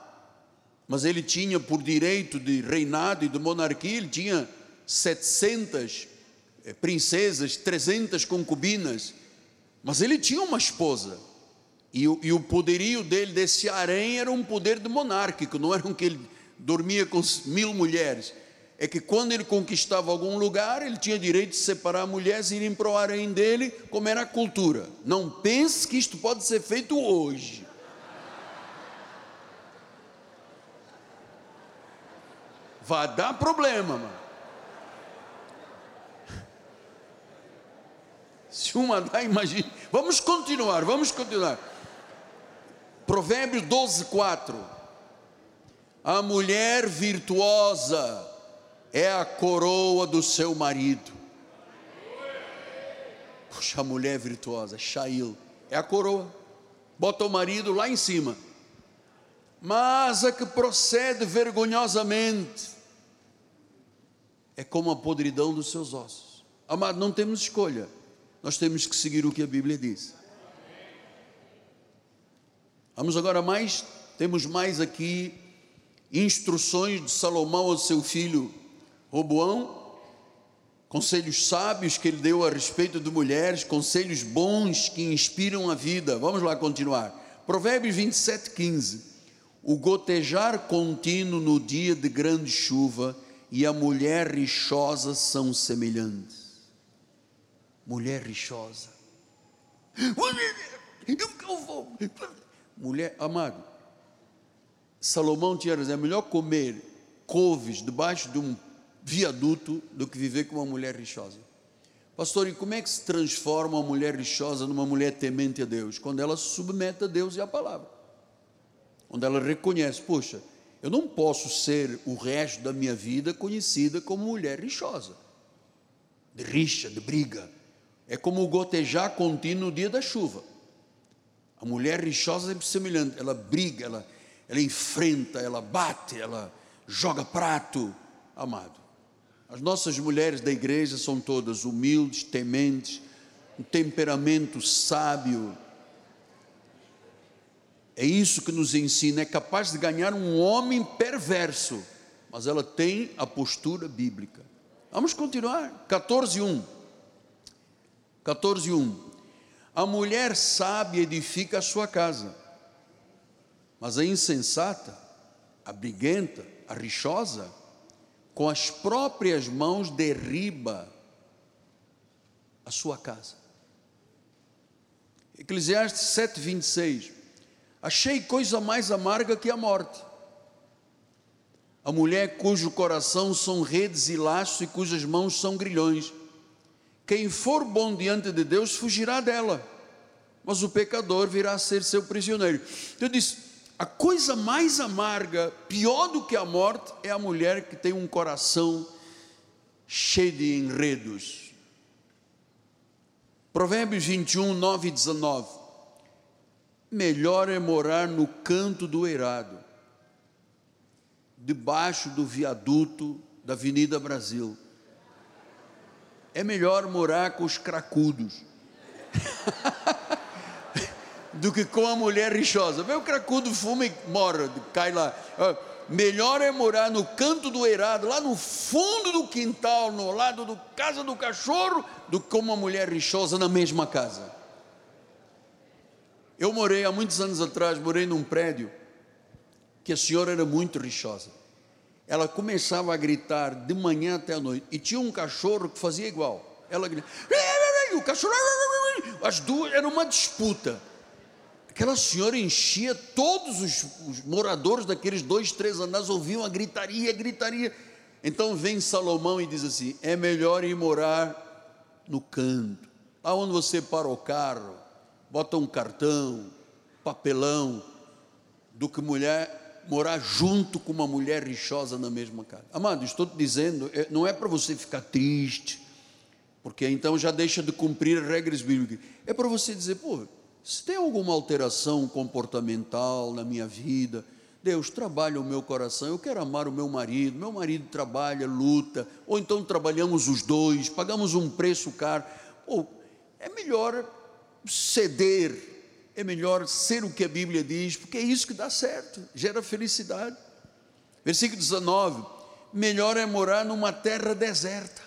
mas ele tinha por direito de reinado e de monarquia, ele tinha 700 eh, princesas, 300 concubinas, mas ele tinha uma esposa, e o, poderio dele, desse harém, era um poder de monárquico, não era um que ele dormia com mil mulheres, é que quando ele conquistava algum lugar, ele tinha direito de separar mulheres e irem para o harém dele, como era a cultura. Não pense que isto pode ser feito hoje. Vai dar problema, mano. Se uma dá, imagine. Vamos continuar, vamos continuar. Provérbios 12, 4. A mulher virtuosa é a coroa do seu marido. Puxa, a mulher virtuosa, Shail, é a coroa. Bota o marido lá em cima. Mas a que procede vergonhosamente é como a podridão dos seus ossos. Amado, não temos escolha, nós temos que seguir o que a Bíblia diz. Vamos agora mais, temos mais aqui instruções de Salomão ao seu filho Roboão, conselhos sábios que ele deu a respeito de mulheres, conselhos bons que inspiram a vida. Vamos lá continuar. Provérbios 27, 15. O gotejar contínuo no dia de grande chuva e a mulher rixosa são semelhantes. Mulher rixosa. Mulher, amado, Salomão tinha razão, é melhor comer couves debaixo de um viaduto do que viver com uma mulher rixosa. Pastor, e como é que se transforma uma mulher rixosa numa mulher temente a Deus? Quando ela se submete a Deus e à palavra. Quando ela reconhece, poxa, eu não posso ser o resto da minha vida conhecida como mulher rixosa, de rixa, de briga. É como o gotejar contínuo no dia da chuva. A mulher rixosa é semelhante, ela briga, ela, ela enfrenta, ela bate, ela joga prato. Amado, as nossas mulheres da igreja são todas humildes, tementes, um temperamento sábio. É isso que nos ensina, é capaz de ganhar um homem perverso, mas ela tem a postura bíblica. Vamos continuar. 14, 1. 14, 1. A mulher sábia edifica a sua casa, mas a insensata, a briguenta, a rixosa, com as próprias mãos derriba a sua casa. Eclesiastes 7,26 Achei coisa mais amarga que a morte. A mulher cujo coração são redes e laços e cujas mãos são grilhões quem for bom diante de Deus fugirá dela, mas o pecador virá a ser seu prisioneiro. Então, eu disse: a coisa mais amarga, pior do que a morte, é a mulher que tem um coração cheio de enredos. Provérbios 21, 9 e 19. Melhor é morar no canto do eirado, debaixo do viaduto da Avenida Brasil é melhor morar com os cracudos do que com a mulher rixosa. Vê o cracudo fuma e mora, cai lá. Melhor é morar no canto do eirado, lá no fundo do quintal, no lado do casa do cachorro, do que com uma mulher rixosa na mesma casa. Eu morei há muitos anos atrás, morei num prédio que a senhora era muito rixosa ela começava a gritar de manhã até a noite. E tinha um cachorro que fazia igual. Ela gritava, o cachorro, as duas, era uma disputa. Aquela senhora enchia todos os, os moradores daqueles dois, três andares, ouviam a gritaria, gritaria. Então vem Salomão e diz assim: é melhor ir morar no canto, lá onde você para o carro, bota um cartão, papelão, do que mulher morar junto com uma mulher rixosa na mesma casa. Amado, estou te dizendo, é, não é para você ficar triste, porque então já deixa de cumprir regras bíblicas. É para você dizer, pô, se tem alguma alteração comportamental na minha vida, Deus trabalha o meu coração, eu quero amar o meu marido, meu marido trabalha, luta, ou então trabalhamos os dois, pagamos um preço caro. Ou é melhor ceder é melhor ser o que a Bíblia diz, porque é isso que dá certo, gera felicidade. Versículo 19: melhor é morar numa terra deserta.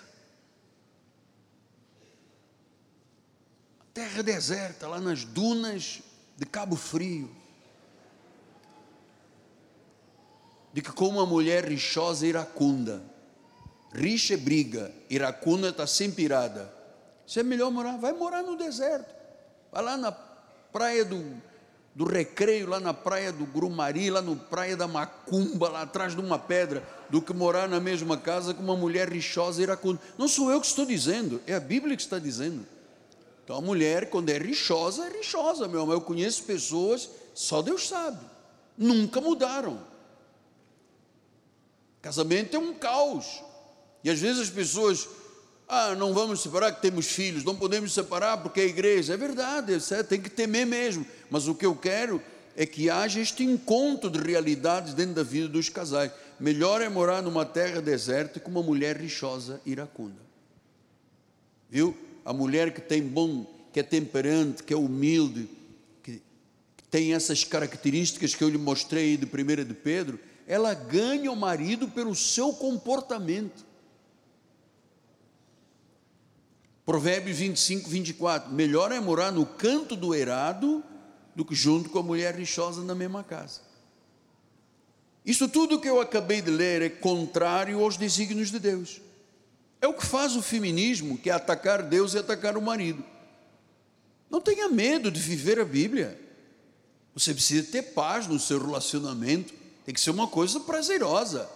Terra deserta, lá nas dunas de Cabo Frio. De que com uma mulher rixosa iracunda. Rixa é briga, iracunda está sempre irada. Isso é melhor morar, vai morar no deserto. Vai lá na praia do, do Recreio, lá na praia do Grumari, lá no praia da Macumba, lá atrás de uma pedra, do que morar na mesma casa com uma mulher rixosa e iracunda. Não sou eu que estou dizendo, é a Bíblia que está dizendo. Então a mulher, quando é rixosa, é rixosa, meu amor. Eu conheço pessoas, só Deus sabe, nunca mudaram. Casamento é um caos. E às vezes as pessoas ah, não vamos separar que temos filhos, não podemos separar porque é igreja. É verdade, é, tem que temer mesmo. Mas o que eu quero é que haja este encontro de realidades dentro da vida dos casais. Melhor é morar numa terra deserta com uma mulher rixosa iracunda. Viu? A mulher que tem bom, que é temperante, que é humilde, que tem essas características que eu lhe mostrei de 1 de Pedro, ela ganha o marido pelo seu comportamento. Provérbios 25, 24. Melhor é morar no canto do eirado do que junto com a mulher rixosa na mesma casa. Isso tudo que eu acabei de ler é contrário aos desígnios de Deus. É o que faz o feminismo, que é atacar Deus e atacar o marido. Não tenha medo de viver a Bíblia. Você precisa ter paz no seu relacionamento. Tem que ser uma coisa prazerosa.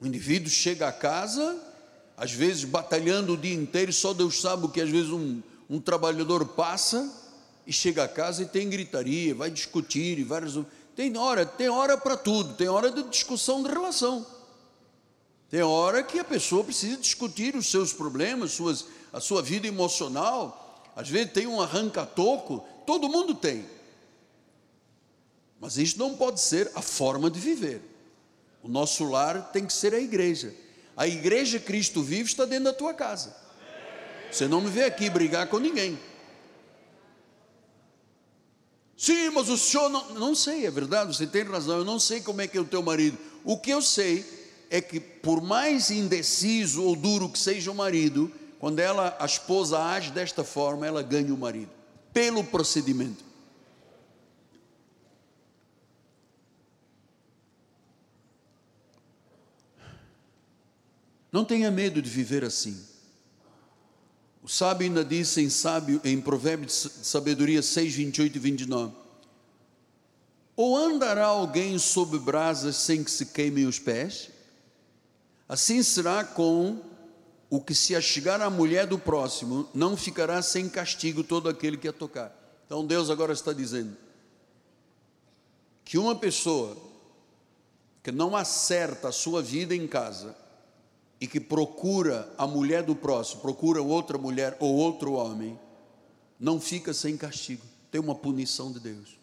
O indivíduo chega a casa, às vezes batalhando o dia inteiro, só Deus sabe o que às vezes um, um trabalhador passa e chega a casa e tem gritaria, vai discutir e várias. Tem hora, tem hora para tudo, tem hora de discussão de relação. Tem hora que a pessoa precisa discutir os seus problemas, suas, a sua vida emocional. Às vezes tem um arranca-toco, todo mundo tem. Mas isso não pode ser a forma de viver. O nosso lar tem que ser a igreja. A igreja Cristo vive está dentro da tua casa. Você não me vê aqui brigar com ninguém. Sim, mas o senhor não, não sei, é verdade, você tem razão, eu não sei como é que é o teu marido. O que eu sei é que por mais indeciso ou duro que seja o marido, quando ela, a esposa age desta forma, ela ganha o marido, pelo procedimento. Não tenha medo de viver assim. O sábio ainda disse em, sábio, em Provérbios de Sabedoria 6, 28 e 29. Ou andará alguém sob brasas sem que se queimem os pés? Assim será com o que se achegar à mulher do próximo, não ficará sem castigo todo aquele que a tocar. Então Deus agora está dizendo que uma pessoa que não acerta a sua vida em casa, e que procura a mulher do próximo, procura outra mulher ou outro homem, não fica sem castigo, tem uma punição de Deus.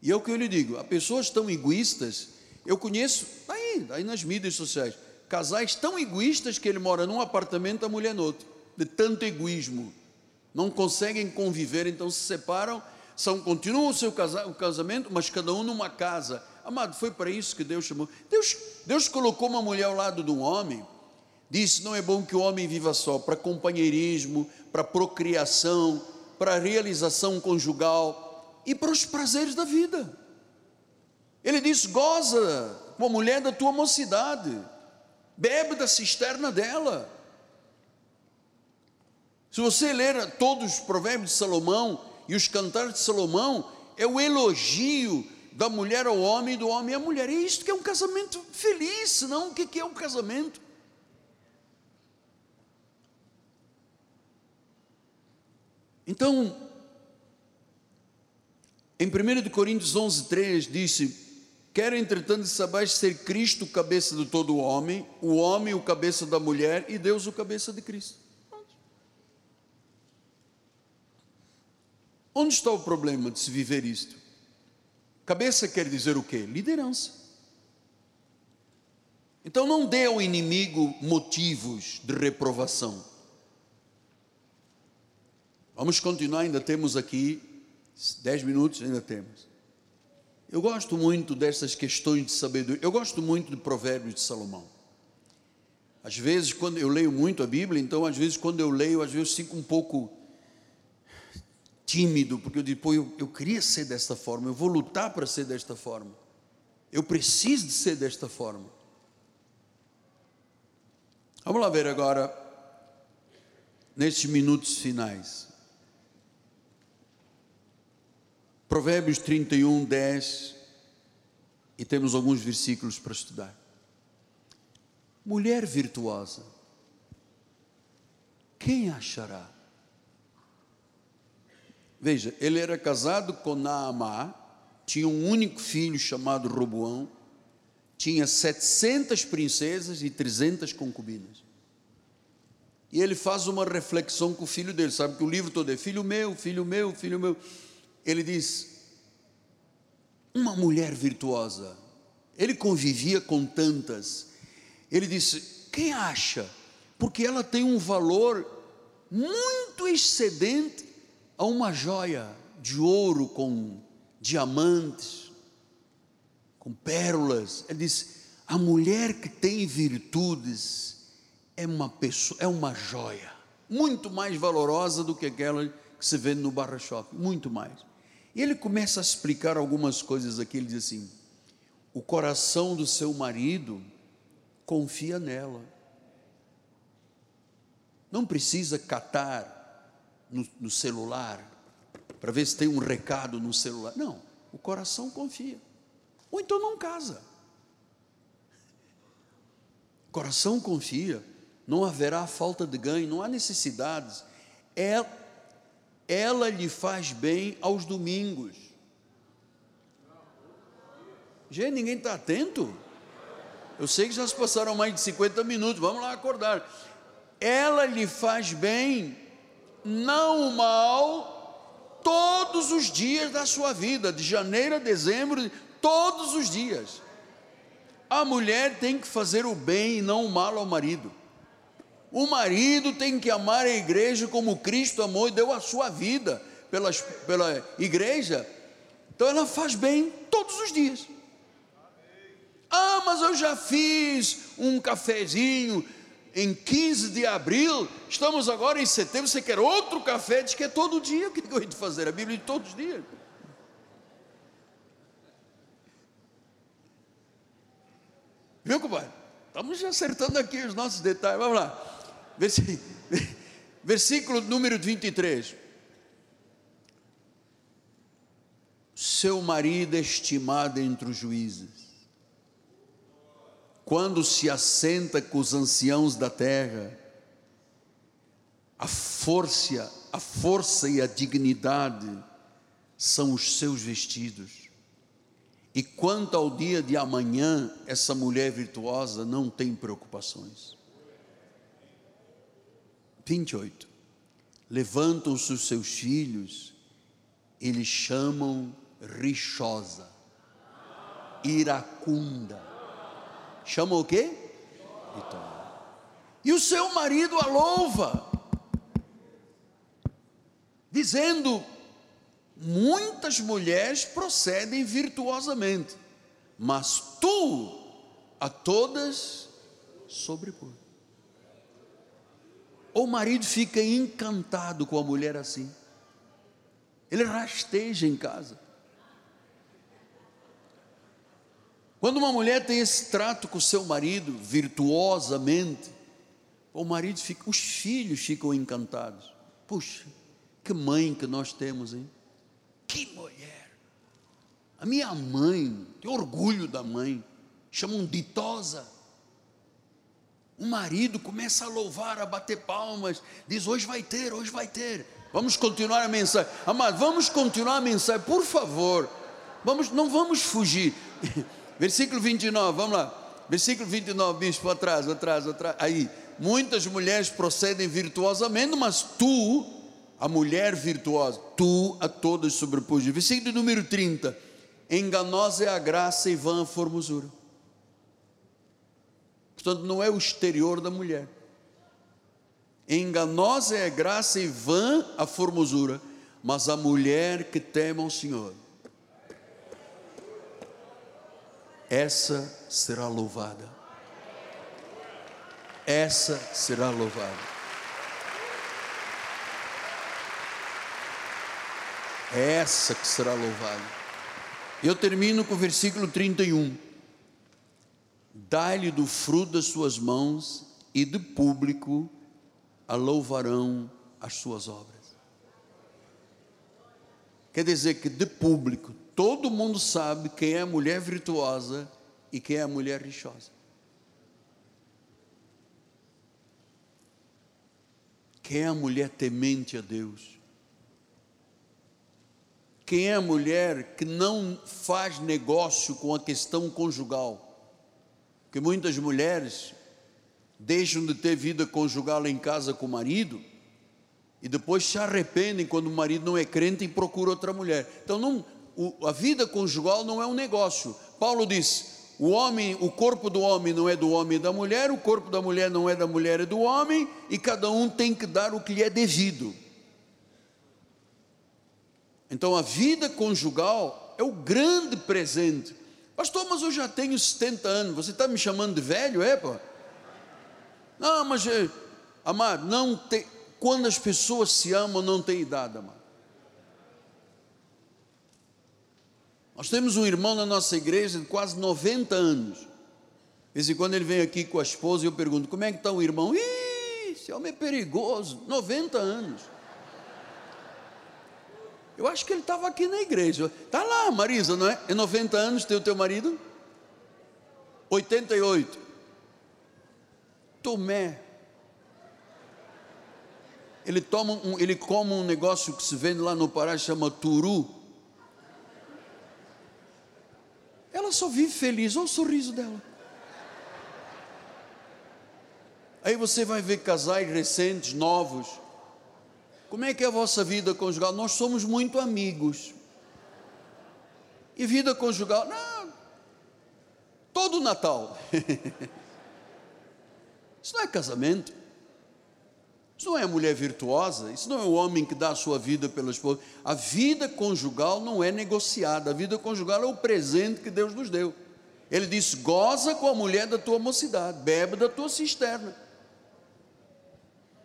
E é o que eu lhe digo: há pessoas tão egoístas, eu conheço, aí, aí nas mídias sociais, casais tão egoístas que ele mora num apartamento, a mulher no outro, de tanto egoísmo, não conseguem conviver, então se separam, são, continuam o seu casamento, mas cada um numa casa Amado, foi para isso que Deus chamou. Deus, Deus colocou uma mulher ao lado de um homem. Disse: não é bom que o homem viva só, para companheirismo, para procriação, para realização conjugal e para os prazeres da vida. Ele disse: goza com a mulher da tua mocidade, bebe da cisterna dela. Se você ler todos os provérbios de Salomão e os cantares de Salomão, é o elogio da mulher ao homem, do homem à mulher. É isto que é um casamento feliz, senão o que é um casamento? Então, em 1 Coríntios 11, 3 disse: Quer entretanto sabais ser Cristo cabeça de todo homem, o homem o cabeça da mulher e Deus o cabeça de Cristo. Onde está o problema de se viver isto? Cabeça quer dizer o quê? Liderança. Então não dê ao inimigo motivos de reprovação. Vamos continuar, ainda temos aqui dez minutos, ainda temos. Eu gosto muito dessas questões de sabedoria. Eu gosto muito de Provérbios de Salomão. Às vezes, quando eu leio muito a Bíblia, então às vezes quando eu leio, às vezes fico um pouco tímido, porque eu digo, pô, eu, eu queria ser desta forma, eu vou lutar para ser desta forma, eu preciso de ser desta forma. Vamos lá ver agora, nestes minutos finais. Provérbios 31, 10, e temos alguns versículos para estudar. Mulher virtuosa, quem achará? Veja, ele era casado com Naamá, tinha um único filho chamado Roboão, tinha 700 princesas e 300 concubinas. E ele faz uma reflexão com o filho dele, sabe que o livro todo é filho meu, filho meu, filho meu. Ele diz: uma mulher virtuosa. Ele convivia com tantas. Ele disse: quem acha? Porque ela tem um valor muito excedente a uma joia de ouro com diamantes, com pérolas. Ele diz: a mulher que tem virtudes é uma pessoa, é uma joia, muito mais valorosa do que aquela que se vende no barra shopping, muito mais. E ele começa a explicar algumas coisas aqui. Ele diz assim: o coração do seu marido confia nela. Não precisa catar no, no celular, para ver se tem um recado no celular. Não, o coração confia. Ou então não casa. coração confia, não haverá falta de ganho, não há necessidades. Ela, ela lhe faz bem aos domingos. Gente, ninguém está atento? Eu sei que já se passaram mais de 50 minutos, vamos lá acordar. Ela lhe faz bem, não mal, todos os dias da sua vida, de janeiro a dezembro, todos os dias. A mulher tem que fazer o bem e não o mal ao marido. O marido tem que amar a igreja como Cristo amou e deu a sua vida pela, pela igreja. Então ela faz bem todos os dias. Ah, mas eu já fiz um cafezinho em 15 de abril, estamos agora em setembro, você quer outro café? Diz que é todo dia, o que eu de fazer? A Bíblia de todos os dias. Viu, compadre? Estamos acertando aqui os nossos detalhes. Vamos lá. Versículo número 23. Seu marido é estimado entre os juízes. Quando se assenta com os anciãos da terra, a força, a força e a dignidade são os seus vestidos. E quanto ao dia de amanhã, essa mulher virtuosa não tem preocupações. 28. Levantam-se os seus filhos, eles chamam rixosa, iracunda. Chamam o quê? E o seu marido a louva, dizendo: muitas mulheres procedem virtuosamente, mas tu a todas sobrepõe. O marido fica encantado com a mulher assim. Ele rasteja em casa. Quando uma mulher tem esse trato com o seu marido virtuosamente, o marido fica, os filhos ficam encantados. Puxa, que mãe que nós temos, hein? Que mulher! A minha mãe, tem orgulho da mãe, chamam ditosa. O marido começa a louvar, a bater palmas, diz: Hoje vai ter, hoje vai ter. Vamos continuar a mensagem, amado, vamos continuar a mensagem, por favor. Vamos, não vamos fugir. Versículo 29, vamos lá. Versículo 29, bispo, atrás, atrás, atrás. Aí, muitas mulheres procedem virtuosamente, mas tu a mulher virtuosa, tu a todas sobrepujas. Versículo número 30. Enganosa é a graça e vã a formosura. Portanto, não é o exterior da mulher. Enganosa é a graça e vã a formosura, mas a mulher que teme ao Senhor, essa será louvada. Essa será louvada. É essa que será louvada. Eu termino com o versículo 31. Dá-lhe do fruto das suas mãos e de público a louvarão as suas obras. Quer dizer que de público, todo mundo sabe quem é a mulher virtuosa e quem é a mulher rixosa. Quem é a mulher temente a Deus? Quem é a mulher que não faz negócio com a questão conjugal? Porque muitas mulheres deixam de ter vida conjugal em casa com o marido e depois se arrependem quando o marido não é crente e procura outra mulher. Então, não, o, a vida conjugal não é um negócio. Paulo diz: o homem, o corpo do homem não é do homem e da mulher, o corpo da mulher não é da mulher e do homem, e cada um tem que dar o que lhe é devido. Então a vida conjugal é o grande presente. Pastor, mas eu já tenho 70 anos, você está me chamando de velho, é, pô? Não, mas, é, amado, não tem, quando as pessoas se amam, não tem idade, amado. Nós temos um irmão na nossa igreja de quase 90 anos. De vez em quando ele vem aqui com a esposa e eu pergunto: como é que está o irmão? Ih, esse homem é perigoso, 90 anos. Eu acho que ele estava aqui na igreja. Está lá, Marisa, não é? É 90 anos, tem o teu marido? 88. Tomé. Ele, toma um, ele come um negócio que se vende lá no Pará, chama turu. Ela só vive feliz, olha o sorriso dela. Aí você vai ver casais recentes, novos. Como é que é a vossa vida conjugal? Nós somos muito amigos. E vida conjugal? Não, todo Natal. Isso não é casamento. Isso não é mulher virtuosa, isso não é o homem que dá a sua vida pela esposa. A vida conjugal não é negociada, a vida conjugal é o presente que Deus nos deu. Ele disse: goza com a mulher da tua mocidade, bebe da tua cisterna.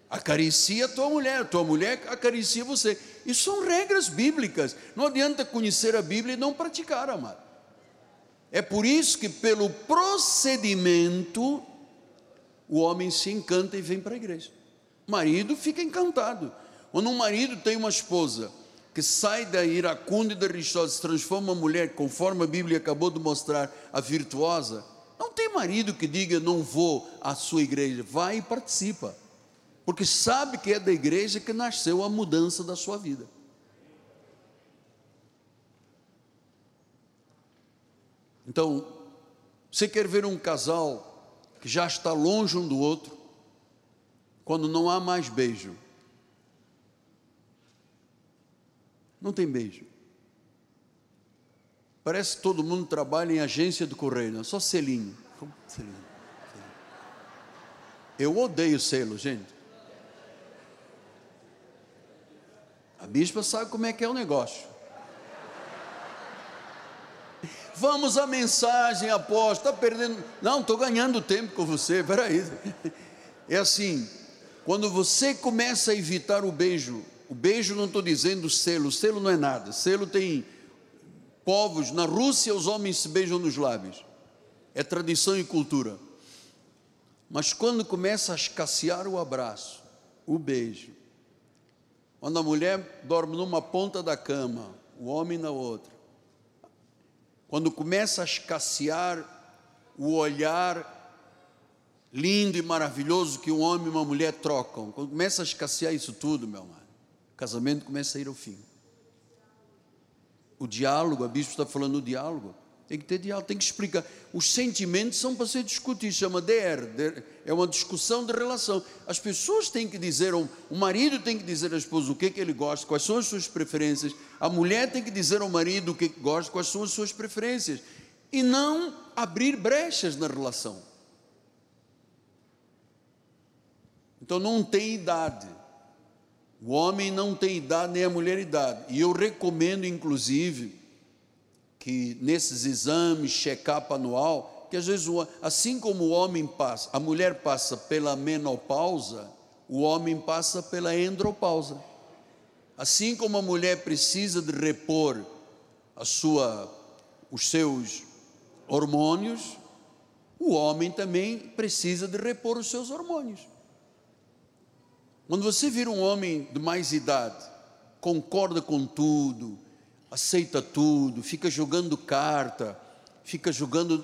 Acaricia a tua mulher, tua mulher acaricia você. Isso são regras bíblicas. Não adianta conhecer a Bíblia e não praticar, amado. É por isso que, pelo procedimento, o homem se encanta e vem para a igreja. O marido fica encantado. Quando um marido tem uma esposa que sai da iracunda e da rixosa, se transforma uma mulher, conforme a Bíblia acabou de mostrar, a virtuosa, não tem marido que diga não vou à sua igreja, vai e participa, porque sabe que é da igreja que nasceu a mudança da sua vida. Então, você quer ver um casal que já está longe um do outro, quando não há mais beijo. Não tem beijo. Parece que todo mundo trabalha em agência do correio, não? só selinho. selinho. Eu odeio selo, gente. Bispa sabe como é que é o negócio. Vamos à mensagem, apóstolo. Está perdendo. Não, estou ganhando tempo com você. Peraí. É assim: quando você começa a evitar o beijo, o beijo não estou dizendo selo, selo não é nada. Selo tem povos. Na Rússia, os homens se beijam nos lábios. É tradição e cultura. Mas quando começa a escassear o abraço, o beijo, quando a mulher dorme numa ponta da cama, o homem na outra, quando começa a escassear o olhar lindo e maravilhoso que um homem e uma mulher trocam, quando começa a escassear isso tudo, meu amado, o casamento começa a ir ao fim. O diálogo, a bispo está falando do diálogo. Tem que ter diálogo, tem que explicar. Os sentimentos são para ser discutidos, chama DR, é uma discussão de relação. As pessoas têm que dizer, o marido tem que dizer à esposa o que, é que ele gosta, quais são as suas preferências, a mulher tem que dizer ao marido o que, é que gosta, quais são as suas preferências, e não abrir brechas na relação. Então não tem idade. O homem não tem idade, nem a mulher idade. E eu recomendo, inclusive, que nesses exames, check-up anual, que às vezes, assim como o homem passa, a mulher passa pela menopausa, o homem passa pela andropausa. Assim como a mulher precisa de repor a sua, os seus hormônios, o homem também precisa de repor os seus hormônios. Quando você vira um homem de mais idade, concorda com tudo, aceita tudo, fica jogando carta, fica jogando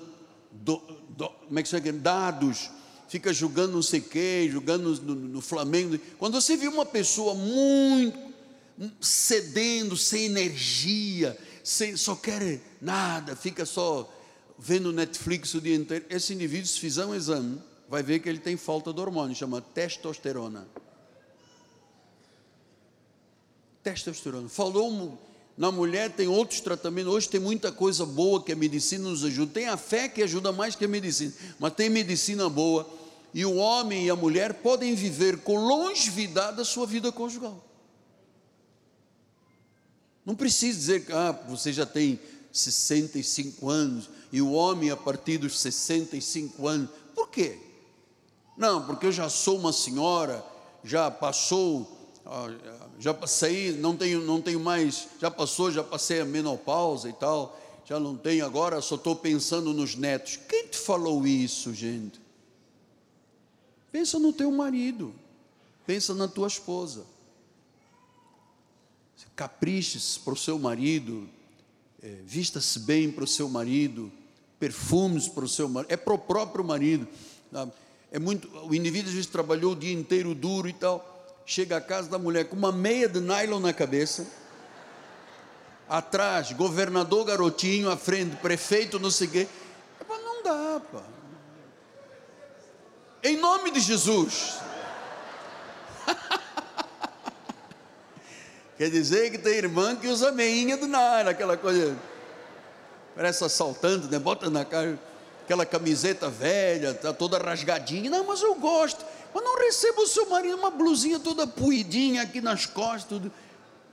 do, do, como é que chama? dados, fica jogando não sei o quê, jogando no, no Flamengo. Quando você vê uma pessoa muito cedendo, sem energia, sem, só quer nada, fica só vendo Netflix o dia inteiro, esse indivíduo, se fizer um exame, vai ver que ele tem falta de hormônio, chama testosterona. Testosterona. Falou na mulher tem outros tratamentos. Hoje tem muita coisa boa que a medicina nos ajuda. Tem a fé que ajuda mais que a medicina, mas tem medicina boa. E o homem e a mulher podem viver com longevidade a sua vida conjugal. Não precisa dizer que ah, você já tem 65 anos e o homem a partir dos 65 anos. Por quê? Não, porque eu já sou uma senhora, já passou já passei, não tenho, não tenho mais, já passou, já passei a menopausa e tal, já não tenho agora, só estou pensando nos netos. Quem te falou isso, gente? Pensa no teu marido, pensa na tua esposa. Capriches para o seu marido, é, vista-se bem para o seu marido, perfumes para o seu marido, é para o próprio marido. é muito, o indivíduo às vezes trabalhou o dia inteiro duro e tal, chega à casa da mulher com uma meia de nylon na cabeça, atrás, governador garotinho, à frente, prefeito, não sei o quê. Não dá, pá. Em nome de Jesus. Quer dizer que tem irmã que usa meinha do nada, aquela coisa. Parece assaltante, né? Bota na cara aquela camiseta velha, tá toda rasgadinha. Não, mas eu gosto. Mas não receba o seu marido uma blusinha toda puidinha aqui nas costas, tudo.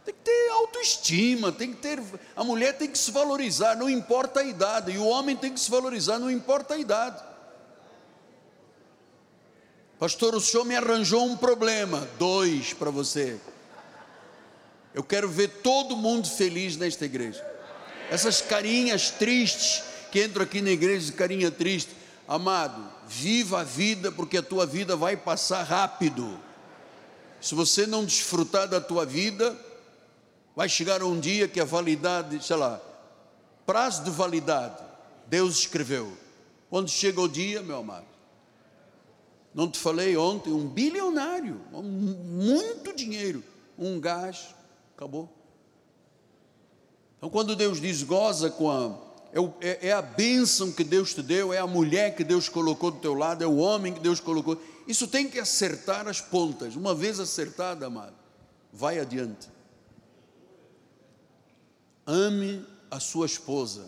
Tem que ter autoestima, tem que ter. A mulher tem que se valorizar, não importa a idade, e o homem tem que se valorizar, não importa a idade. Pastor, o senhor me arranjou um problema, dois para você. Eu quero ver todo mundo feliz nesta igreja. Essas carinhas tristes que entram aqui na igreja de carinha triste, amado, viva a vida, porque a tua vida vai passar rápido. Se você não desfrutar da tua vida, vai chegar um dia que a validade, sei lá, prazo de validade, Deus escreveu. Quando chega o dia, meu amado, não te falei ontem, um bilionário, muito dinheiro, um gás, acabou. Então, quando Deus diz goza com a, é, é, a bênção que Deus te deu, é a mulher que Deus colocou do teu lado, é o homem que Deus colocou. Isso tem que acertar as pontas. Uma vez acertada, amado, vai adiante. Ame a sua esposa.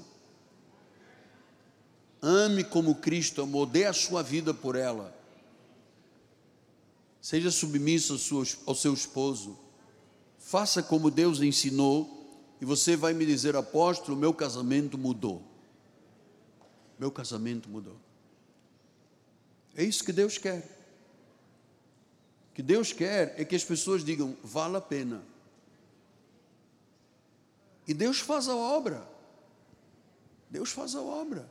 Ame como Cristo amou, dê a sua vida por ela. Seja submisso ao seu esposo. Faça como Deus ensinou, e você vai me dizer, apóstolo, meu casamento mudou. Meu casamento mudou. É isso que Deus quer. O que Deus quer é que as pessoas digam, vale a pena. E Deus faz a obra. Deus faz a obra.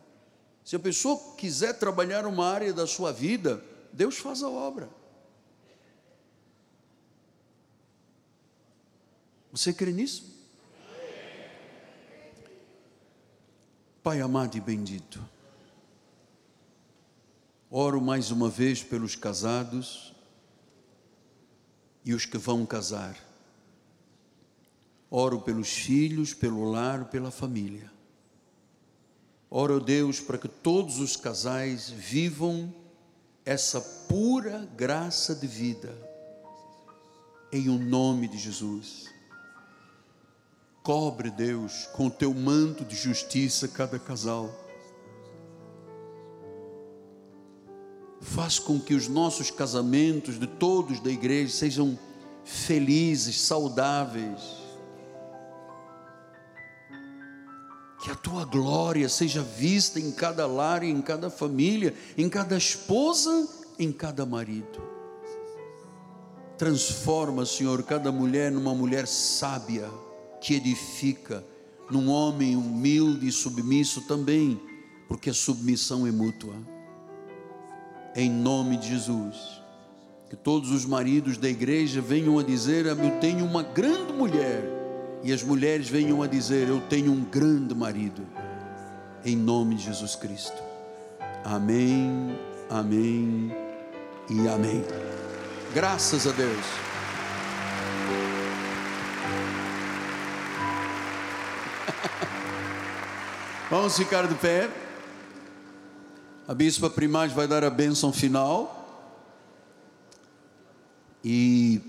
Se a pessoa quiser trabalhar uma área da sua vida, Deus faz a obra. Você crê nisso? Pai amado e bendito, oro mais uma vez pelos casados e os que vão casar. Oro pelos filhos, pelo lar, pela família. Oro, Deus, para que todos os casais vivam essa pura graça de vida, em o nome de Jesus. Cobre, Deus, com o teu manto de justiça cada casal. Faz com que os nossos casamentos de todos da igreja sejam felizes, saudáveis. Que a tua glória seja vista em cada lar, em cada família, em cada esposa, em cada marido. Transforma, Senhor, cada mulher numa mulher sábia que edifica, num homem humilde e submisso também, porque a submissão é mútua. Em nome de Jesus, que todos os maridos da igreja venham a dizer: Eu tenho uma grande mulher, e as mulheres venham a dizer: Eu tenho um grande marido. Em nome de Jesus Cristo. Amém, amém e amém. Graças a Deus. Vamos ficar de pé. A bispa primaz vai dar a bênção final. E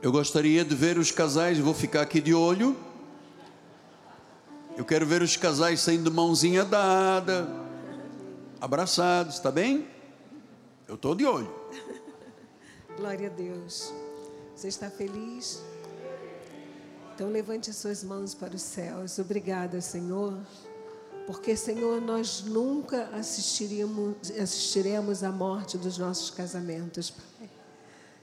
eu gostaria de ver os casais, vou ficar aqui de olho. Eu quero ver os casais saindo mãozinha dada, abraçados, está bem? Eu estou de olho. Glória a Deus. Você está feliz? Então levante as suas mãos para os céus. Obrigada, Senhor porque, Senhor, nós nunca assistiremos, assistiremos à morte dos nossos casamentos, Pai.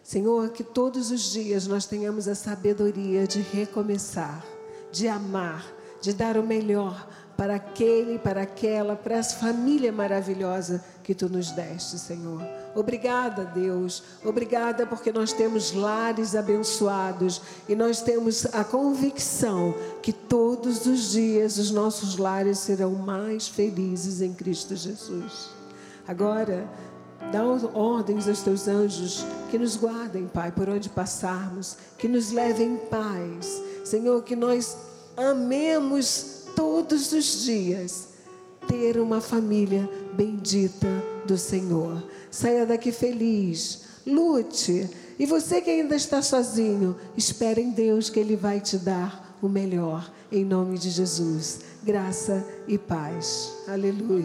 Senhor, que todos os dias nós tenhamos a sabedoria de recomeçar, de amar, de dar o melhor para aquele, para aquela, para essa família maravilhosa que tu nos deste, Senhor. Obrigada, Deus. Obrigada porque nós temos lares abençoados e nós temos a convicção que todos os dias os nossos lares serão mais felizes em Cristo Jesus. Agora, Dá ordens aos teus anjos que nos guardem, Pai, por onde passarmos, que nos levem em paz. Senhor, que nós amemos todos os dias ter uma família bendita do Senhor. Saia daqui feliz, lute. E você que ainda está sozinho, espere em Deus que Ele vai te dar o melhor. Em nome de Jesus. Graça e paz. Aleluia.